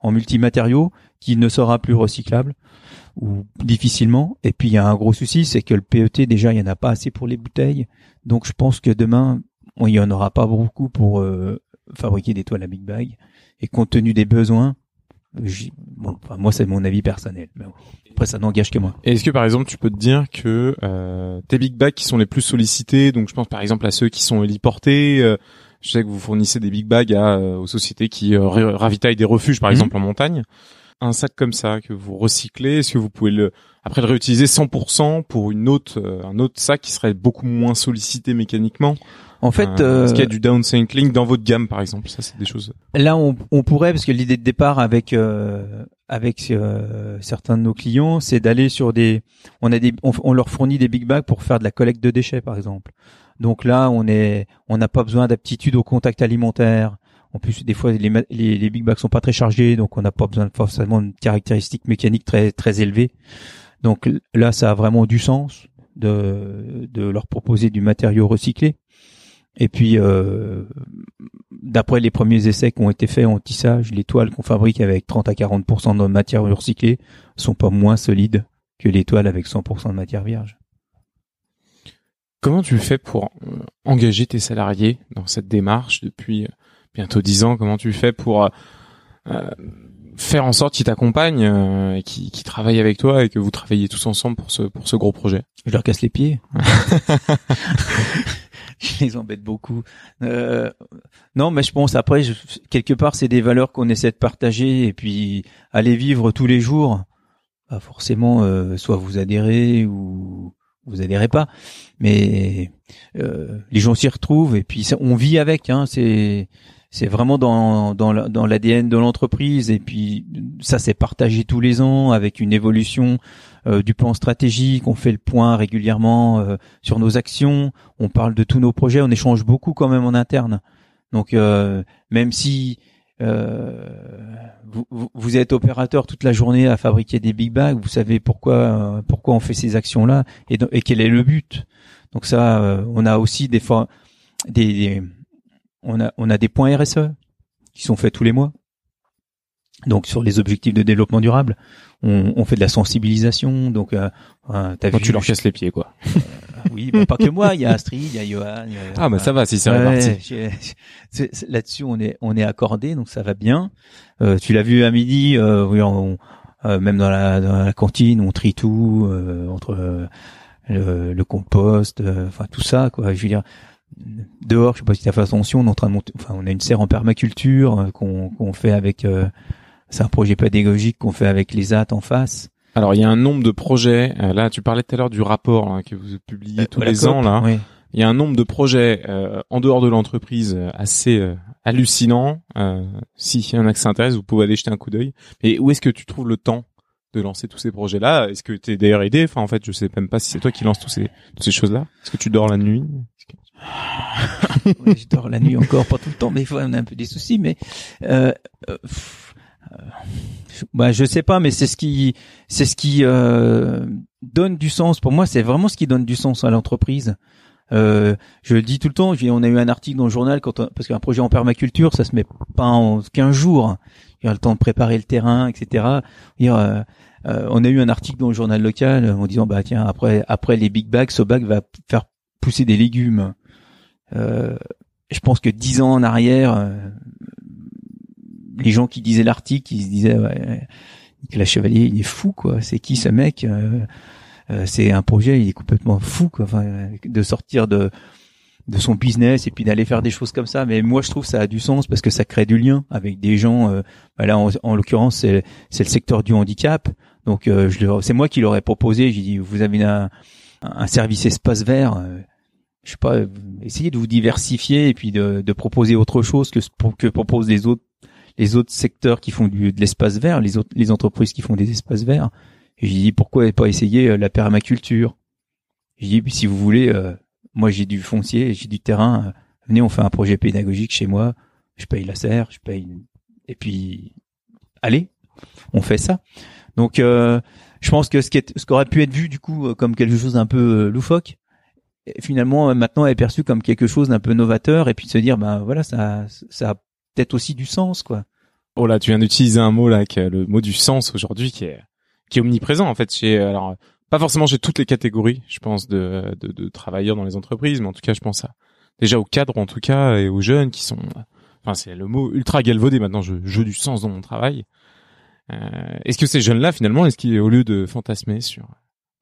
en multimatériaux qui ne sera plus recyclable ou difficilement. Et puis il y a un gros souci, c'est que le PET déjà il y en a pas assez pour les bouteilles. Donc je pense que demain il y en aura pas beaucoup pour euh, fabriquer des toiles à Big Bag. Et compte tenu des besoins, bon, enfin, moi c'est mon avis personnel. Mais après ça n'engage que moi. Est-ce que par exemple tu peux te dire que euh, tes Big Bags qui sont les plus sollicités, donc je pense par exemple à ceux qui sont héliportés. Euh, je sais que vous fournissez des big bags à, euh, aux sociétés qui euh, ravitaillent des refuges, par Mhm. exemple en montagne. Un sac comme ça que vous recyclez, est-ce que vous pouvez le après le réutiliser 100% pour une autre euh, un autre sac qui serait beaucoup moins sollicité mécaniquement? En fait, Euh, Est-ce qu'il y a euh, du downcycling dans votre gamme, par exemple? Ça, c'est des choses. Là, on, on pourrait, parce que l'idée de départ avec euh, avec euh, certains de nos clients, c'est d'aller sur des, on a des, on, on leur fournit des big bags pour faire de la collecte de déchets, par exemple. Donc là, on est, on n'a pas besoin d'aptitude au contact alimentaire. En plus, des fois, les, les, les big bags sont pas très chargés, donc on n'a pas besoin de forcément de caractéristiques mécaniques très très élevées. Donc là, ça a vraiment du sens de de leur proposer du matériau recyclé. Et puis, euh, d'après les premiers essais qui ont été faits en tissage, les toiles qu'on fabrique avec 30 à 40% de matière recyclée sont pas moins solides que les toiles avec 100% de matière vierge. Comment tu fais pour euh, engager tes salariés dans cette démarche depuis bientôt dix ans Comment tu fais pour euh, euh, faire en sorte qu'ils t'accompagnent euh, et qu'ils qu'ils travaillent avec toi et que vous travaillez tous ensemble pour ce pour ce gros projet? Je leur casse les pieds. je les embête beaucoup. Euh, non, mais je pense après, je- quelque part, c'est des valeurs qu'on essaie de partager et puis aller vivre tous les jours. Pas forcément, euh, soit vous adhérez ou vous adhérez pas, mais euh, les gens s'y retrouvent et puis ça- on vit avec. Hein, c'est c'est vraiment dans dans la- dans l'ADN de l'entreprise et puis ça c'est partagé tous les ans avec une évolution euh, du plan stratégique. On fait le point régulièrement euh, sur nos actions. On parle de tous nos projets. On échange beaucoup quand même en interne. Donc euh, même si vous, vous- êtes opérateur toute la journée à fabriquer des big bags, vous savez pourquoi pourquoi on fait ces actions là et, quel est le but. Donc ça, on a aussi des fois des- on a on a des points RSE qui sont faits tous les mois. Donc sur les objectifs de développement durable, on, on fait de la sensibilisation. Donc euh, euh, vu tu leur casses les pieds, quoi. oui, bah, pas que moi. Il y a Astrid, il y a Johan. il y a- Ah bah ça va si c'est réparti. Là-dessus, on est on est accordé, donc ça va bien. Euh, tu l'as vu à midi, euh, oui, on- euh, même dans la, dans la cantine, on trie tout euh, entre euh, le, le compost, euh, enfin tout ça, quoi. Je veux dire, dehors, je sais pas si tu as fait attention, on est en train de monter, enfin, on a une serre en permaculture euh, qu'on fait avec. euh, c'est un projet pédagogique qu'on fait avec les AT en face. Alors il y a un nombre de projets. euh, là, tu parlais tout à l'heure du rapport hein, que vous publiez tous Euh, la les COP, ans là. oui. Il y a un nombre de projets euh, en dehors de l'entreprise assez euh, hallucinant. Euh, S'il y en a que ça intéresse, vous pouvez aller jeter un coup d'œil. Mais où est-ce que tu trouves le temps de lancer tous ces projets-là? Est-ce que tu es d'ailleurs aidé? Enfin, en fait, je sais même pas si c'est toi qui lances tous ces, toutes ces choses-là. Est-ce que tu dors la nuit? Je dors la nuit encore, pas tout le temps, mais des fois on a un peu des soucis. Mais euh, euh, euh, bah, je sais pas, mais c'est ce qui, c'est ce qui euh, donne du sens. Pour moi, c'est vraiment ce qui donne du sens à l'entreprise. Je le dis tout le temps. On a eu un article dans le journal quand parce qu'un projet en permaculture, ça se met pas en 15 jours. Il y a le temps de préparer le terrain, etc. On a eu un article dans le journal local en disant bah tiens après après les big bags, Sobag va faire pousser des légumes. Euh, je pense que dix ans en arrière, euh, les gens qui disaient l'article, ils se disaient ouais, Nicolas Chevalier, il est fou quoi. C'est qui ce mec Euh, C'est un projet, il est complètement fou quoi. Enfin, de sortir de de son business et puis d'aller faire des choses comme ça. Mais moi, je trouve ça a du sens parce que ça crée du lien avec des gens. Euh, bah là, en, en l'occurrence, c'est c'est le secteur du handicap. Donc, euh, je c'est moi qui leur ai proposé. J'ai dit, vous avez un, un service espace vert. Je sais pas, euh, essayez de vous diversifier et puis de, de proposer autre chose que que proposent les autres les autres secteurs qui font du, de l'espace vert, les autres les entreprises qui font des espaces verts. Et j'ai dit pourquoi pas essayer euh, la permaculture? J'ai dit si vous voulez, euh, moi j'ai du foncier, j'ai du terrain. euh, venez, on fait un projet pédagogique chez moi. Je paye la serre, je paye et puis allez, on fait ça. Donc euh, je pense que ce qui est, ce qui aurait pu être vu du coup comme quelque chose d'un peu loufoque, finalement euh, maintenant est perçu comme quelque chose d'un peu novateur et puis de se dire ben voilà ça ça a peut-être aussi du sens quoi. Oh là, tu viens d'utiliser un mot là, qui est le mot du sens aujourd'hui, qui est qui est omniprésent en fait chez alors pas forcément chez toutes les catégories, je pense de, de, de travailleurs dans les entreprises, mais en tout cas, je pense à déjà aux cadres en tout cas et aux jeunes qui sont enfin c'est le mot ultra galvaudé maintenant je je du sens dans mon travail euh, est-ce que ces jeunes là finalement est-ce qu'au lieu de fantasmer sur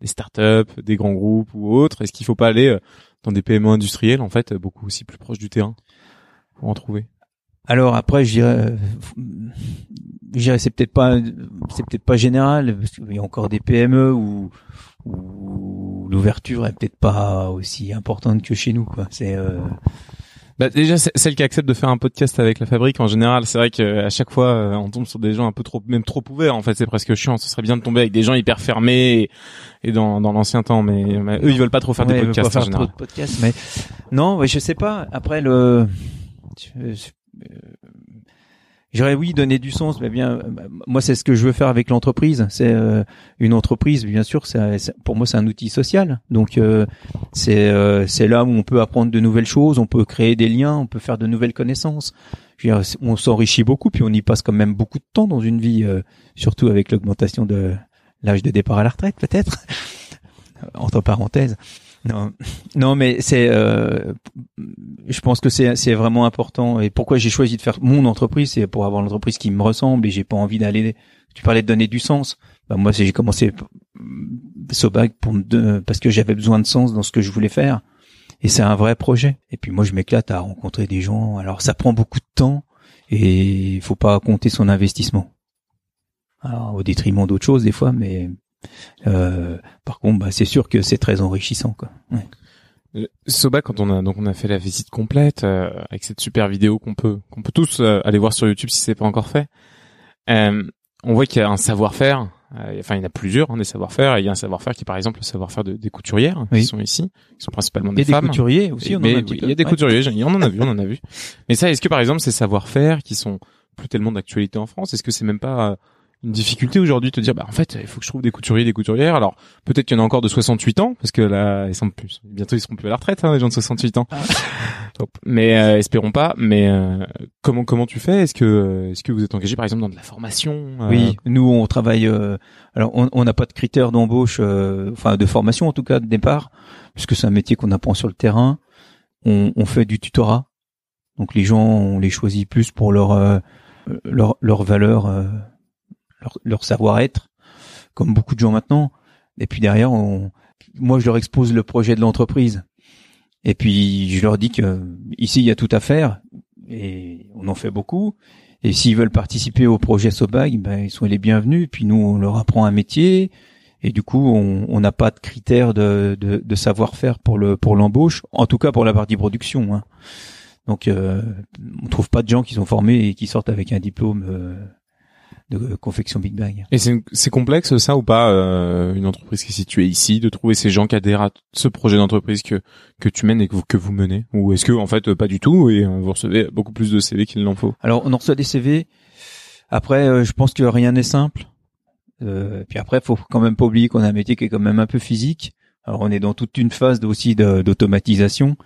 des startups des grands groupes ou autres est-ce qu'il faut pas aller euh, dans des PME industrielles en fait beaucoup aussi plus proches du terrain pour en trouver? Alors après, je dirais, je dirais c'est peut-être pas, c'est peut-être pas général parce qu'il y a encore des PME où, où l'ouverture est peut-être pas aussi importante que chez nous. Quoi. C'est euh... bah déjà celle qui accepte de faire un podcast avec la fabrique en général, c'est vrai qu'à chaque fois euh, on tombe sur des gens un peu trop, même trop ouverts. En fait, c'est presque chiant. Ce serait bien de tomber avec des gens hyper fermés et, dans, dans l'ancien temps, mais, eux ils veulent pas trop faire des podcasts pas en général. Trop de podcasts, mais non, ouais, je sais pas. Après le euh, J'aurais oui donner du sens, mais bien moi c'est ce que je veux faire avec l'entreprise. C'est euh, une entreprise, bien sûr. C'est, pour moi c'est un outil social. Donc euh, c'est c'est là où on peut apprendre de nouvelles choses, on peut créer des liens, on peut faire de nouvelles connaissances. Je veux dire, on s'enrichit beaucoup, puis on y passe quand même beaucoup de temps dans une vie, surtout avec l'augmentation de l'âge de départ à la retraite peut-être entre parenthèses. Non, non, mais c'est, euh, je pense que c'est c'est vraiment important. Et pourquoi j'ai choisi de faire mon entreprise, c'est pour avoir l'entreprise qui me ressemble et j'ai pas envie d'aller. Tu parlais de donner du sens. Bah, moi, j'ai commencé Sobag pour me, parce que j'avais besoin de sens dans ce que je voulais faire. Et c'est un vrai projet. Et puis moi, je m'éclate à rencontrer des gens. Alors, ça prend beaucoup de temps et il faut pas compter son investissement. Alors, au détriment d'autres choses des fois, mais euh, par contre, bah, c'est sûr que c'est très enrichissant. Quoi. Ouais. Euh, Soba, quand on a donc on a fait la visite complète euh, avec cette super vidéo qu'on peut qu'on peut tous euh, aller voir sur YouTube si c'est pas encore fait, euh, on voit qu'il y a un savoir-faire. enfin, il y en a plusieurs hein, des savoir-faire. Il y a un savoir-faire qui, par exemple, le savoir-faire de, des couturières qui sont ici, qui sont principalement des Et femmes. Des couturiers aussi. on mais en a un oui, il y a des Ouais. couturiers. On en a vu, on en a vu. Mais ça, est-ce que par exemple ces savoir-faire qui sont plus tellement d'actualité en France, est-ce que c'est même pas euh, une difficulté aujourd'hui de te dire bah en fait il faut que je trouve des couturiers des couturières alors peut-être qu'il y en a encore de 68 ans parce que là ils sont plus bientôt ils seront plus à la retraite hein, les gens de 68 ans Ah. Mais euh, espérons pas mais euh, comment comment tu fais? Est-ce que est-ce que vous êtes engagé par exemple dans de la formation euh, Oui, nous on travaille. euh, alors on on n'a pas de critères d'embauche, euh, enfin de formation en tout cas de départ, puisque c'est un métier qu'on apprend sur le terrain. On, on fait du tutorat, donc les gens on les choisit plus pour leur euh, leur leur valeur, euh, leur, leur savoir-être, comme beaucoup de gens maintenant. Et puis derrière, on, moi je leur expose le projet de l'entreprise. Et puis je leur dis que ici il y a tout à faire et on en fait beaucoup. Et s'ils veulent participer au projet Sobag, ben, ils sont les bienvenus. Puis nous, on leur apprend un métier. Et du coup, on on n'a pas de critères de, de, de savoir-faire pour le pour l'embauche, en tout cas pour la partie production. Hein. Donc, euh, on trouve pas de gens qui sont formés et qui sortent avec un diplôme euh, de confection Big Bang. et c'est complexe ça ou pas euh, une entreprise qui est située ici de trouver ces gens qui adhèrent à ce projet d'entreprise que que tu mènes et que vous, que vous menez? Ou est-ce que en fait pas du tout et euh, vous recevez beaucoup plus de CV qu'il n'en faut? Alors, on en reçoit des CV. Après, euh, je pense que rien n'est simple. Euh, puis après, faut quand même pas oublier qu'on a un métier qui est quand même un peu physique. Alors, on est dans toute une phase aussi d'automatisation,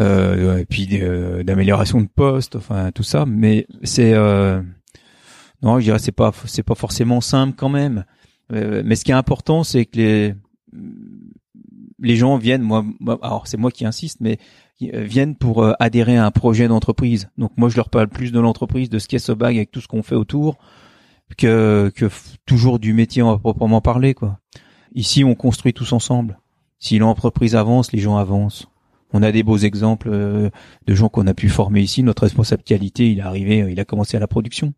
euh, et puis euh, d'amélioration de poste, enfin tout ça. Mais c'est euh, non, je dirais c'est pas c'est pas forcément simple quand même. Euh, mais ce qui est important, c'est que les les gens viennent. Moi, alors c'est moi qui insiste, mais euh, viennent pour euh, adhérer à un projet d'entreprise. Donc moi je leur parle plus de l'entreprise, de ce qu'est Sobag avec tout ce qu'on fait autour, que, que toujours du métier à proprement parler quoi. Ici on construit tous ensemble. Si l'entreprise avance, les gens avancent. On a des beaux exemples de gens qu'on a pu former ici. Notre responsable qualité, il est arrivé, il a commencé à la production.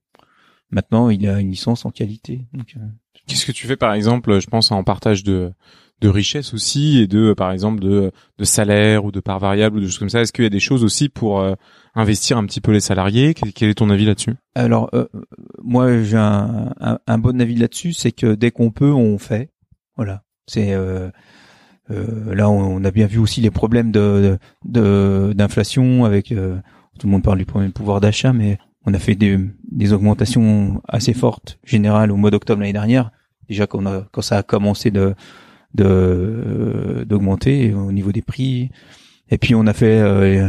Maintenant, il a une licence en qualité. Donc, euh, Qu'est-ce que tu fais par exemple, je pense en partage de de richesse aussi et de par exemple de de salaire ou de part variable ou de choses comme ça? Est-ce qu'il y a des choses aussi pour euh, investir un petit peu les salariés? Quel, est ton avis là-dessus? Alors, euh, moi, j'ai un, un, un bon avis là-dessus, c'est que dès qu'on peut, on fait. Voilà. C'est euh, euh, là, on a bien vu aussi les problèmes de de- d'inflation avec euh, tout le monde parle du problème de pouvoir d'achat, mais on a fait des, augmentations assez fortes générales au mois d'octobre l'année dernière. Déjà quand, a, ça a commencé de d'augmenter au niveau des prix, et puis on a fait euh,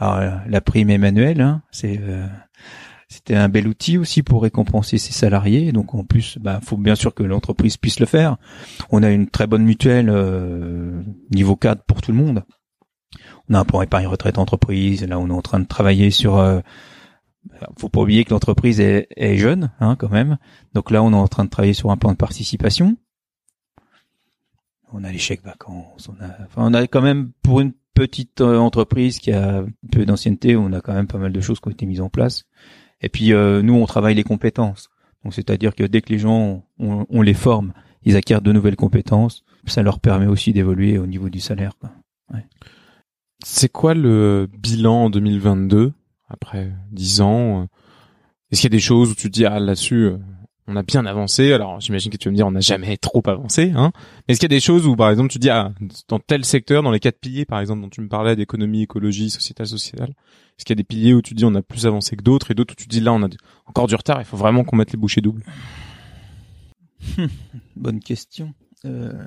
la prime Emmanuel, hein, euh, c'était un bel outil aussi pour récompenser ses salariés. Donc en plus, bah, faut bien sûr que l'entreprise puisse le faire. On a une très bonne mutuelle euh, niveau 4 pour tout le monde. On a un plan épargne retraite entreprise. Là, on est en train de travailler sur. Faut pas oublier que l'entreprise est, jeune, hein, quand même. Donc là, on est en train de travailler sur un plan de participation. On a les chèques vacances. On a, enfin, on a quand même pour une petite euh, entreprise qui a peu d'ancienneté, on a quand même pas mal de choses qui ont été mises en place. Et puis euh, nous, on travaille les compétences. Donc c'est-à-dire que dès que les gens, on, les forme, ils acquièrent de nouvelles compétences. Ça leur permet aussi d'évoluer au niveau du salaire. C'est quoi le bilan en 2022 après 10 ans Est-ce qu'il y a des choses où tu dis ah là-dessus euh, on a bien avancé? Alors j'imagine que tu vas me dire on n'a jamais trop avancé, hein. Mais est-ce qu'il y a des choses où par exemple tu dis ah dans tel secteur, dans les quatre piliers par exemple dont tu me parlais d'économie, écologie, sociétal, sociale, est-ce qu'il y a des piliers où tu dis on a plus avancé que d'autres et d'autres où tu dis là on a encore du retard, il faut vraiment qu'on mette les bouchées doubles? Bonne question. Euh...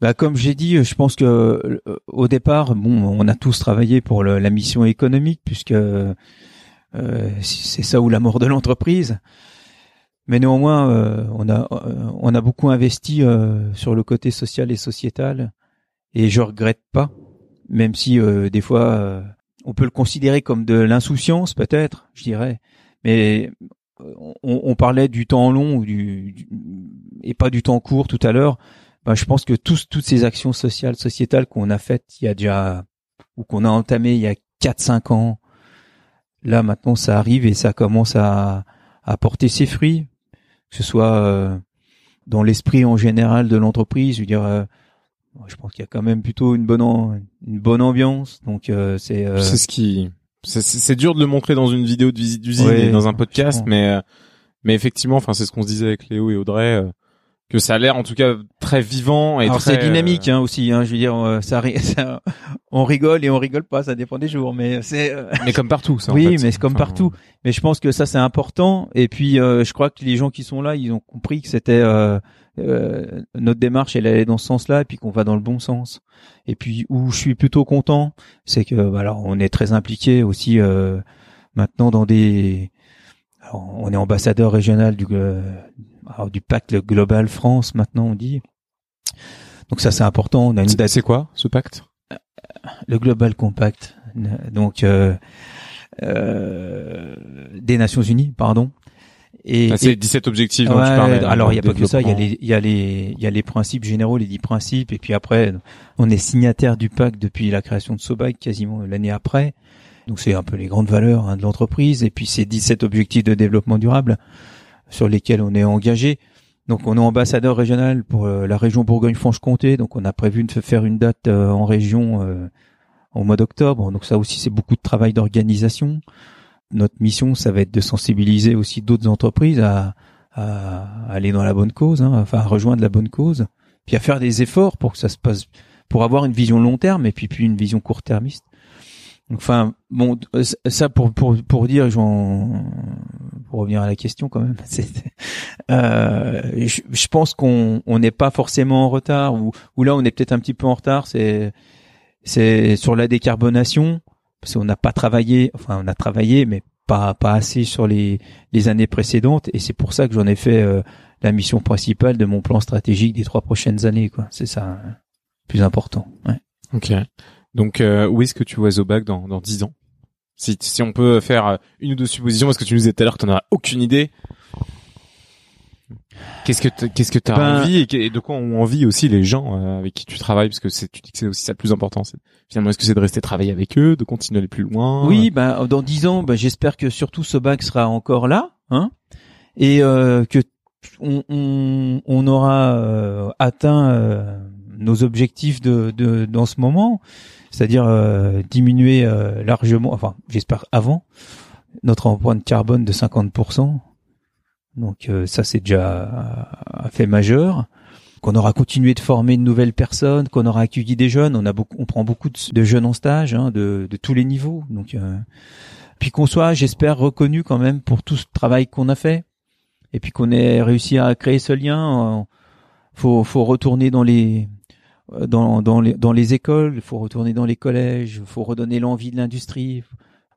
Bah, comme j'ai dit, je pense que euh, au départ, bon, on a tous travaillé pour la mission économique puisque euh, c'est ça ou la mort de l'entreprise. Mais néanmoins, euh, on a euh, on a beaucoup investi euh, sur le côté social et sociétal, et je regrette pas, même si des fois on peut le considérer comme de l'insouciance peut-être, je dirais. Mais on, on, parlait du temps long ou du, et pas du temps court tout à l'heure. Ben, je pense que tous, toutes ces actions sociales, sociétales qu'on a faites il y a déjà ou qu'on a entamées il y a 4-5 ans, là maintenant ça arrive et ça commence à, à porter ses fruits que ce soit euh, dans l'esprit en général de l'entreprise. Je veux dire, euh, je pense qu'il y a quand même plutôt une bonne une bonne ambiance. Donc euh, c'est c'est ce qui c'est dur de le montrer dans une vidéo de visite d'usine et dans un podcast, mais mais effectivement, enfin c'est ce qu'on se disait avec Léo et Audrey que ça a l'air en tout cas très vivant et Alors c'est dynamique hein, aussi hein, je veux dire euh, ça, ça, on rigole et on rigole pas ça dépend des jours mais c'est euh, mais comme partout ça oui mais c'est comme partout. Mais je pense que ça c'est important. Et puis euh, je crois que les gens qui sont là ils ont compris que c'était notre démarche elle allait dans ce sens-là et puis qu'on va dans le bon sens. Et puis où je suis plutôt content c'est que bah, alors on est très impliqué aussi maintenant dans des on est ambassadeur régional du alors, du pacte global France maintenant on dit. Donc ça c'est important. On a une date. C'est quoi ce pacte? Le Global Compact. Donc euh, euh, des Nations Unies, pardon. Et, ah, c'est 17 objectifs dont tu parlais. Alors il y a pas que ça, il y a les il y a les il y a les principes généraux, les 10 principes et puis après on est signataire du pacte depuis la création de Sobac quasiment l'année après. Donc c'est un peu les grandes valeurs hein, de l'entreprise et puis c'est 17 objectifs de développement durable sur lesquels on est engagé. Donc on est ambassadeur régional pour euh, la région Bourgogne-Franche-Comté, donc on a prévu de faire une date euh, en région euh, au mois d'octobre. Donc ça aussi c'est beaucoup de travail d'organisation. Notre mission, ça va être de sensibiliser aussi d'autres entreprises à, aller dans la bonne cause, hein, enfin à rejoindre la bonne cause, puis à faire des efforts pour que ça se passe, pour avoir une vision long terme et puis puis une vision court-termiste. Enfin, bon, ça pour pour pour dire, pour revenir à la question quand même, euh, je, je, pense qu'on on n'est pas forcément en retard ou ou là on est peut-être un petit peu en retard. C'est c'est sur la décarbonation parce qu'on n'a pas travaillé, enfin on a travaillé mais pas pas assez sur les les années précédentes et c'est pour ça que j'en ai fait euh, la mission principale de mon plan stratégique des trois prochaines années quoi. C'est ça, hein, plus important. Ouais. Ok. Donc, euh, où est-ce que tu vois Zobac dans, dans 10 ans? Si, si on peut faire euh, une ou deux suppositions, parce que tu nous disais tout à l'heure que tu n'en as aucune idée. Qu'est-ce que qu'est-ce que t'as ben, envie et, de quoi ont envie aussi les gens euh, avec qui tu travailles? Parce que c'est tu dis que c'est aussi ça le plus important finalement est-ce que c'est de rester travailler avec eux de continuer à aller plus loin? Oui ben dans dix ans ben, j'espère que surtout ce bac sera encore là hein et euh, que on, on, on aura atteint nos objectifs de, de dans ce moment c'est-à-dire euh, diminuer euh, largement, enfin j'espère avant, notre empreinte carbone de 50%. Donc euh, ça c'est déjà un fait majeur. Qu'on aura continué de former de nouvelles personnes, qu'on aura accueilli des jeunes. On a beaucoup, on prend beaucoup de, jeunes en stage, hein, de, de, tous les niveaux. Donc puis qu'on soit, j'espère, reconnu quand même pour tout ce travail qu'on a fait. Et puis qu'on ait réussi à créer ce lien. faut, faut retourner dans les dans, dans, les, dans les écoles, il faut retourner dans les collèges, il faut redonner l'envie de l'industrie.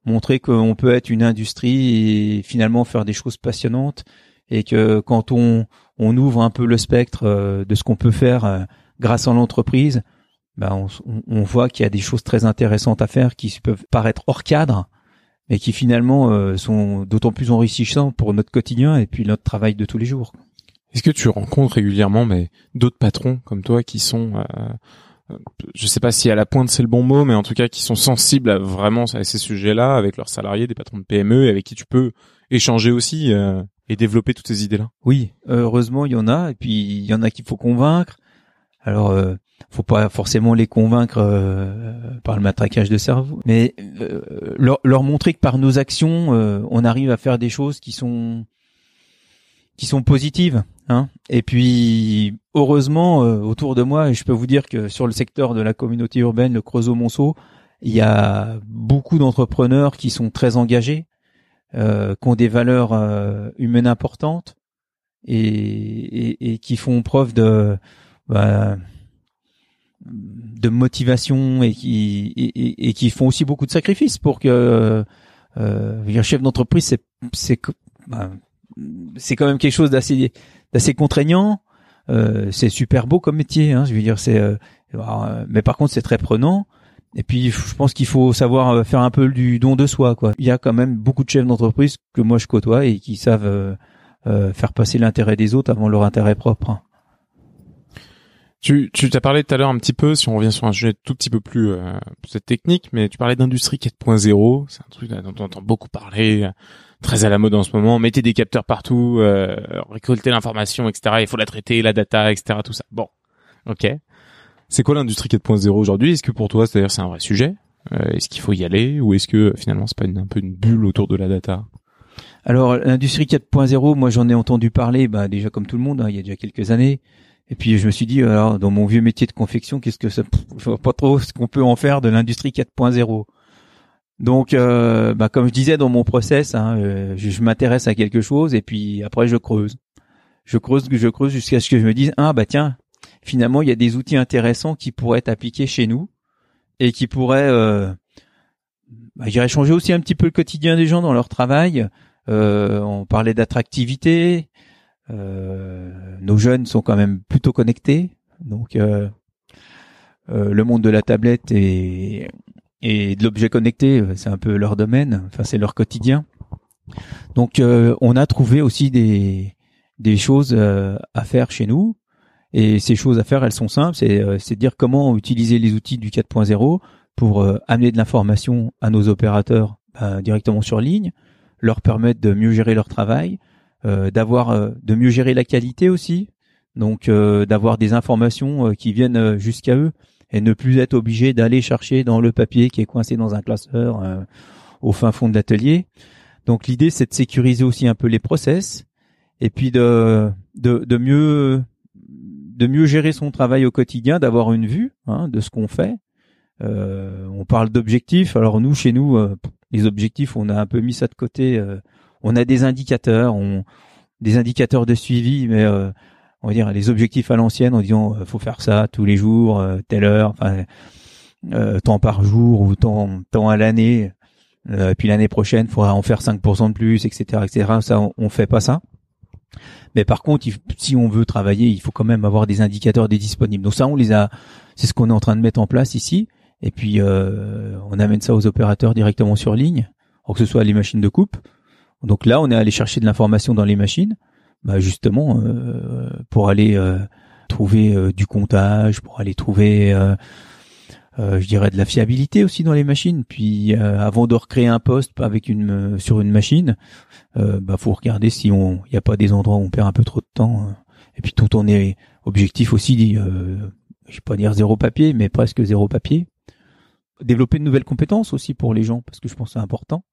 montrer qu'on peut être une industrie et finalement faire des choses passionnantes et que quand on, ouvre un peu le spectre euh, de ce qu'on peut faire euh, grâce à l'entreprise, ben on, on voit qu'il y a des choses très intéressantes à faire qui peuvent paraître hors cadre, mais qui finalement euh, sont d'autant plus enrichissantes pour notre quotidien et puis notre travail de tous les jours. Est-ce que tu rencontres régulièrement mais d'autres patrons comme toi qui sont je sais pas si à la pointe c'est le bon mot, mais en tout cas qui sont sensibles à vraiment à ces sujets-là avec leurs salariés, des patrons de PME, avec qui tu peux échanger aussi euh, et développer toutes ces idées-là? Oui, heureusement il y en a, et puis il y en a qu'il faut convaincre. Alors, euh, faut pas forcément les convaincre euh, par le matraquage de cerveau, mais euh, leur, leur, montrer que par nos actions, on arrive à faire des choses qui sont qui sont positives. Hein. Et puis, heureusement, euh, autour de moi, je peux vous dire que sur le secteur de la communauté urbaine, le Creusot-Monceau, il y a beaucoup d'entrepreneurs qui sont très engagés, euh, qui ont des valeurs euh, humaines importantes et, et, et, qui font preuve de bah, de motivation et qui et, et, qui font aussi beaucoup de sacrifices pour que euh, chef d'entreprise c'est bah, c'est quand même quelque chose d'assez d'assez contraignant. Euh, c'est super beau comme métier, hein, je veux dire, c'est, euh, euh, mais par contre c'est très prenant. Et puis je pense qu'il faut savoir faire un peu du don de soi, quoi. Il y a quand même beaucoup de chefs d'entreprise que moi je côtoie et qui savent faire passer l'intérêt des autres avant leur intérêt propre. Tu tu t'as parlé tout à l'heure un petit peu, si on revient sur un sujet tout petit peu plus technique, mais tu parlais d'industrie 4.0, c'est un truc dont on entend beaucoup parler très à la mode en ce moment. Mettez des capteurs partout, euh, récoltez l'information, etc. Il faut la traiter, la data, etc. Tout ça. Bon, ok. C'est quoi l'industrie 4.0 aujourd'hui? Est-ce que pour toi, c'est-à-dire c'est un vrai sujet? Euh, Est-ce qu'il faut y aller? Ou est-ce que finalement c'est pas une, un peu une bulle autour de la data? Alors l'industrie 4.0, moi j'en ai entendu parler, bah déjà comme tout le monde, hein, il y a déjà quelques années. Et puis je me suis dit, alors dans mon vieux métier de confection, qu'est-ce que ça, je vois pas trop ce qu'on peut en faire de l'industrie 4.0. Donc, euh, bah, comme je disais dans mon process, hein, euh, je, m'intéresse à quelque chose et puis après je creuse, je creuse, je creuse jusqu'à ce que je me dise ah bah tiens, finalement il y a des outils intéressants qui pourraient être appliqués chez nous et qui pourraient, euh, bah, changer aussi un petit peu le quotidien des gens dans leur travail. Euh, on parlait d'attractivité, nos jeunes sont quand même plutôt connectés, donc le monde de la tablette et de l'objet connecté, euh, c'est un peu leur domaine, enfin c'est leur quotidien. Donc euh, on a trouvé aussi des choses euh, à faire chez nous. Et ces choses à faire, elles sont simples, c'est c'est dire comment utiliser les outils du 4.0 pour amener de l'information à nos opérateurs ben, directement sur ligne, leur permettre de mieux gérer leur travail, d'avoir de mieux gérer la qualité aussi, donc d'avoir des informations qui viennent jusqu'à eux et ne plus être obligé d'aller chercher dans le papier qui est coincé dans un classeur euh, au fin fond de l'atelier. Donc l'idée c'est de sécuriser aussi un peu les process et puis de de, de mieux de mieux gérer son travail au quotidien, d'avoir une vue hein, de ce qu'on fait. Euh, on parle d'objectifs. Alors nous, chez nous, euh, les objectifs, on a un peu mis ça de côté. Euh, on a des indicateurs, des indicateurs de suivi, mais on va dire les objectifs à l'ancienne en disant euh, faut faire ça tous les jours, euh, telle heure, enfin euh, temps par jour ou temps temps à l'année. puis l'année prochaine, il faudra en faire 5% de plus, etc., etc. Ça, on, on, fait pas ça. Mais par contre, si on veut travailler, il faut quand même avoir des indicateurs des disponibles. Donc ça, on les a. C'est ce qu'on est en train de mettre en place ici. Et puis on amène ça aux opérateurs directement sur ligne, que ce soit les machines de coupe. Donc là, on est allé chercher de l'information dans les machines bah justement euh, pour aller euh, trouver euh, du comptage, pour aller trouver je dirais de la fiabilité aussi dans les machines. Puis avant de recréer un poste avec une sur une machine, bah faut regarder si on il n'y a pas des endroits où on perd un peu trop de temps. et puis tout on est objectif aussi, euh, je vais pas dire zéro papier, mais presque zéro papier. Développer de nouvelles compétences aussi pour les gens parce que je pense que c'est important.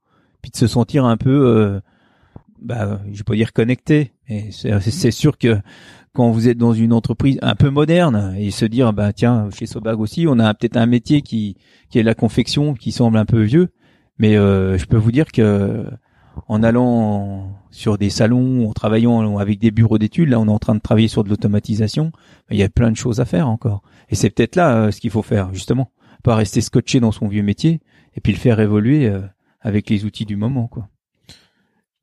Puis de se sentir un peu bah, je pas dire connecté, mais c'est sûr que quand vous êtes dans une entreprise un peu moderne et se dire bah tiens chez Sobag aussi on a peut-être un métier qui qui est la confection qui semble un peu vieux, mais euh, je peux vous dire que en allant sur des salons, en travaillant avec des bureaux d'études, là on est en train de travailler sur de l'automatisation, il y a plein de choses à faire encore. Et c'est peut-être là euh, ce qu'il faut faire justement, pas rester scotché dans son vieux métier et puis le faire évoluer. Euh, avec les outils du moment, quoi.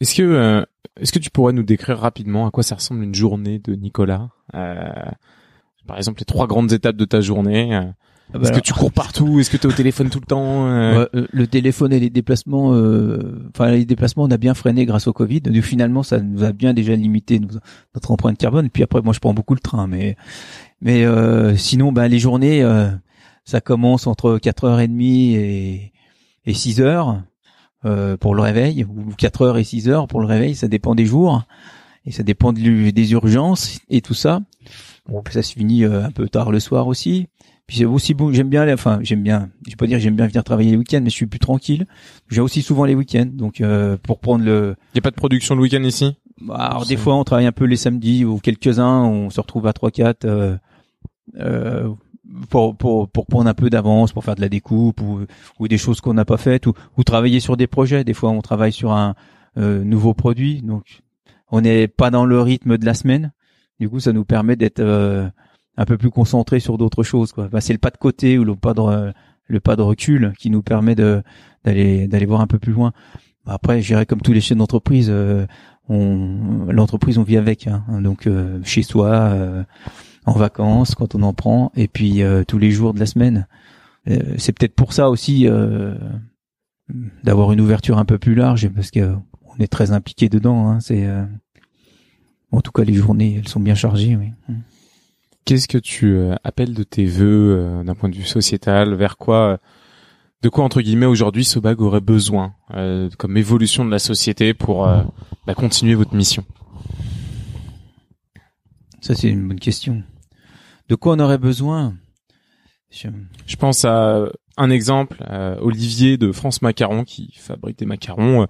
Est-ce que euh, est-ce que tu pourrais nous décrire rapidement à quoi ça ressemble une journée de Nicolas euh, Par exemple, les trois grandes étapes de ta journée. Euh, Ah bah Est-ce que alors, tu cours partout Est-ce que tu es au téléphone tout le temps euh, ouais, euh, le téléphone et les déplacements, euh, enfin les déplacements, on a bien freiné grâce au Covid. Donc, finalement, ça nous a bien déjà limité nous- notre empreinte carbone. Et puis après, moi, je prends beaucoup le train, mais mais euh, sinon, ben les journées, euh, ça commence entre 4h30 et et 6h euh, pour le réveil, ou 4h et 6h pour le réveil. Ça dépend des jours et ça dépend des urgences et tout ça. Bon, ça se finit euh, un peu tard le soir aussi. Puis c'est aussi bon, j'aime bien, enfin j'aime bien, je vais pas dire que j'aime bien venir travailler les week-ends, mais je suis plus tranquille. J'ai aussi souvent les week-ends, donc euh, pour prendre le. Y a pas de production le week-end ici? Bah, alors des fois on travaille un peu les samedis ou quelques-uns, on se retrouve à 3-4 euh, euh, pour, pour pour prendre un peu d'avance, pour faire de la découpe ou ou des choses qu'on n'a pas faites ou ou travailler sur des projets. Des fois on travaille sur un euh, nouveau produit, donc on n'est pas dans le rythme de la semaine. Du coup, ça nous permet d'être euh, un peu plus concentré sur d'autres choses. Quoi. Bah, c'est le pas de côté ou le pas de le pas de recul qui nous permet de d'aller d'aller voir un peu plus loin. Bah, après, je dirais comme tous les chefs d'entreprise, euh, on l'entreprise on vit avec, hein. donc euh, chez soi, euh, en vacances quand on en prend, et puis euh, tous les jours de la semaine. Euh, c'est peut-être pour ça aussi euh, d'avoir une ouverture un peu plus large, parce que on est très impliqué dedans. Hein. C'est euh, en tout cas les journées, elles sont bien chargées. Oui. Qu'est-ce que tu euh, appelles de tes voeux d'un point de vue sociétal? Vers quoi, de quoi entre guillemets aujourd'hui Sobag aurait besoin euh, comme évolution de la société pour euh, bah, continuer votre mission? Ça c'est une bonne question. De quoi on aurait besoin? Je- Je pense à un exemple, euh, Olivier de France Macaron qui fabrique des macarons euh,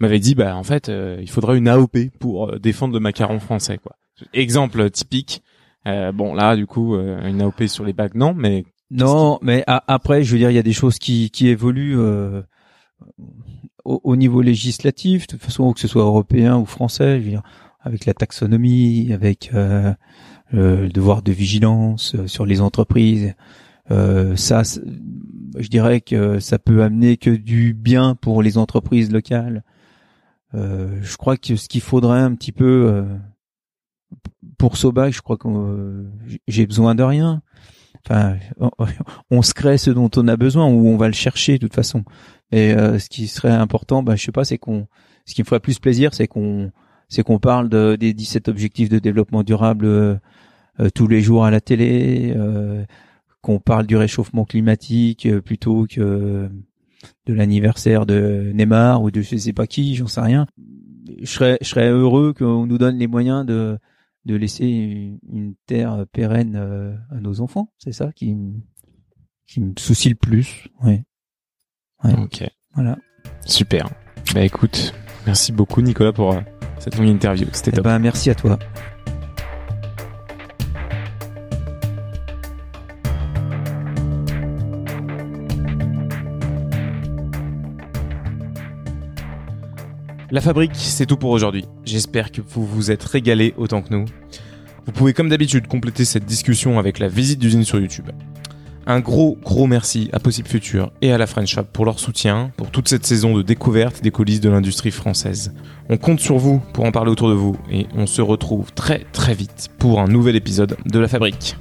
m'avait dit bah en fait euh, il faudrait une AOP pour euh, défendre le macaron français quoi. Exemple typique. Euh, bon là du coup une AOP sur les bagues non mais Non, mais a- après, je veux dire, il y a des choses qui, qui évoluent euh, au, au niveau législatif, de toute façon, que ce soit européen ou français, je veux dire, avec la taxonomie, avec euh, le devoir de vigilance euh, sur les entreprises. Euh, ça, je dirais que ça peut amener que du bien pour les entreprises locales. Euh, je crois que ce qu'il faudrait un petit peu euh, pour Sobac, je crois que euh, j'ai besoin de rien. Enfin, on se crée ce dont on a besoin ou on va le chercher de toute façon. Et ce qui serait important, bah, je sais pas, c'est qu'on, ce qui me ferait plus plaisir, c'est qu'on, c'est qu'on parle de, des 17 objectifs de développement durable euh, euh, tous les jours à la télé, euh, qu'on parle du réchauffement climatique euh, plutôt que de l'anniversaire de Neymar ou de je sais pas qui, j'en sais rien. Je serais, je serais heureux qu'on nous donne les moyens de de laisser une, terre pérenne à nos enfants. C'est ça qui, me- qui me soucie le plus. Ouais. Ouais. ok Voilà. super. Bah écoute merci beaucoup Nicolas pour cette longue interview c'était Eh top. ben, merci à toi. La fabrique, c'est tout pour aujourd'hui. J'espère que vous vous êtes régalés autant que nous. Vous pouvez comme d'habitude compléter cette discussion avec la visite d'usine sur YouTube. Un gros gros merci à Possible Future et à la French Shop pour leur soutien, pour toute cette saison de découverte des coulisses de l'industrie française. On compte sur vous pour en parler autour de vous et on se retrouve très très vite pour un nouvel épisode de La Fabrique.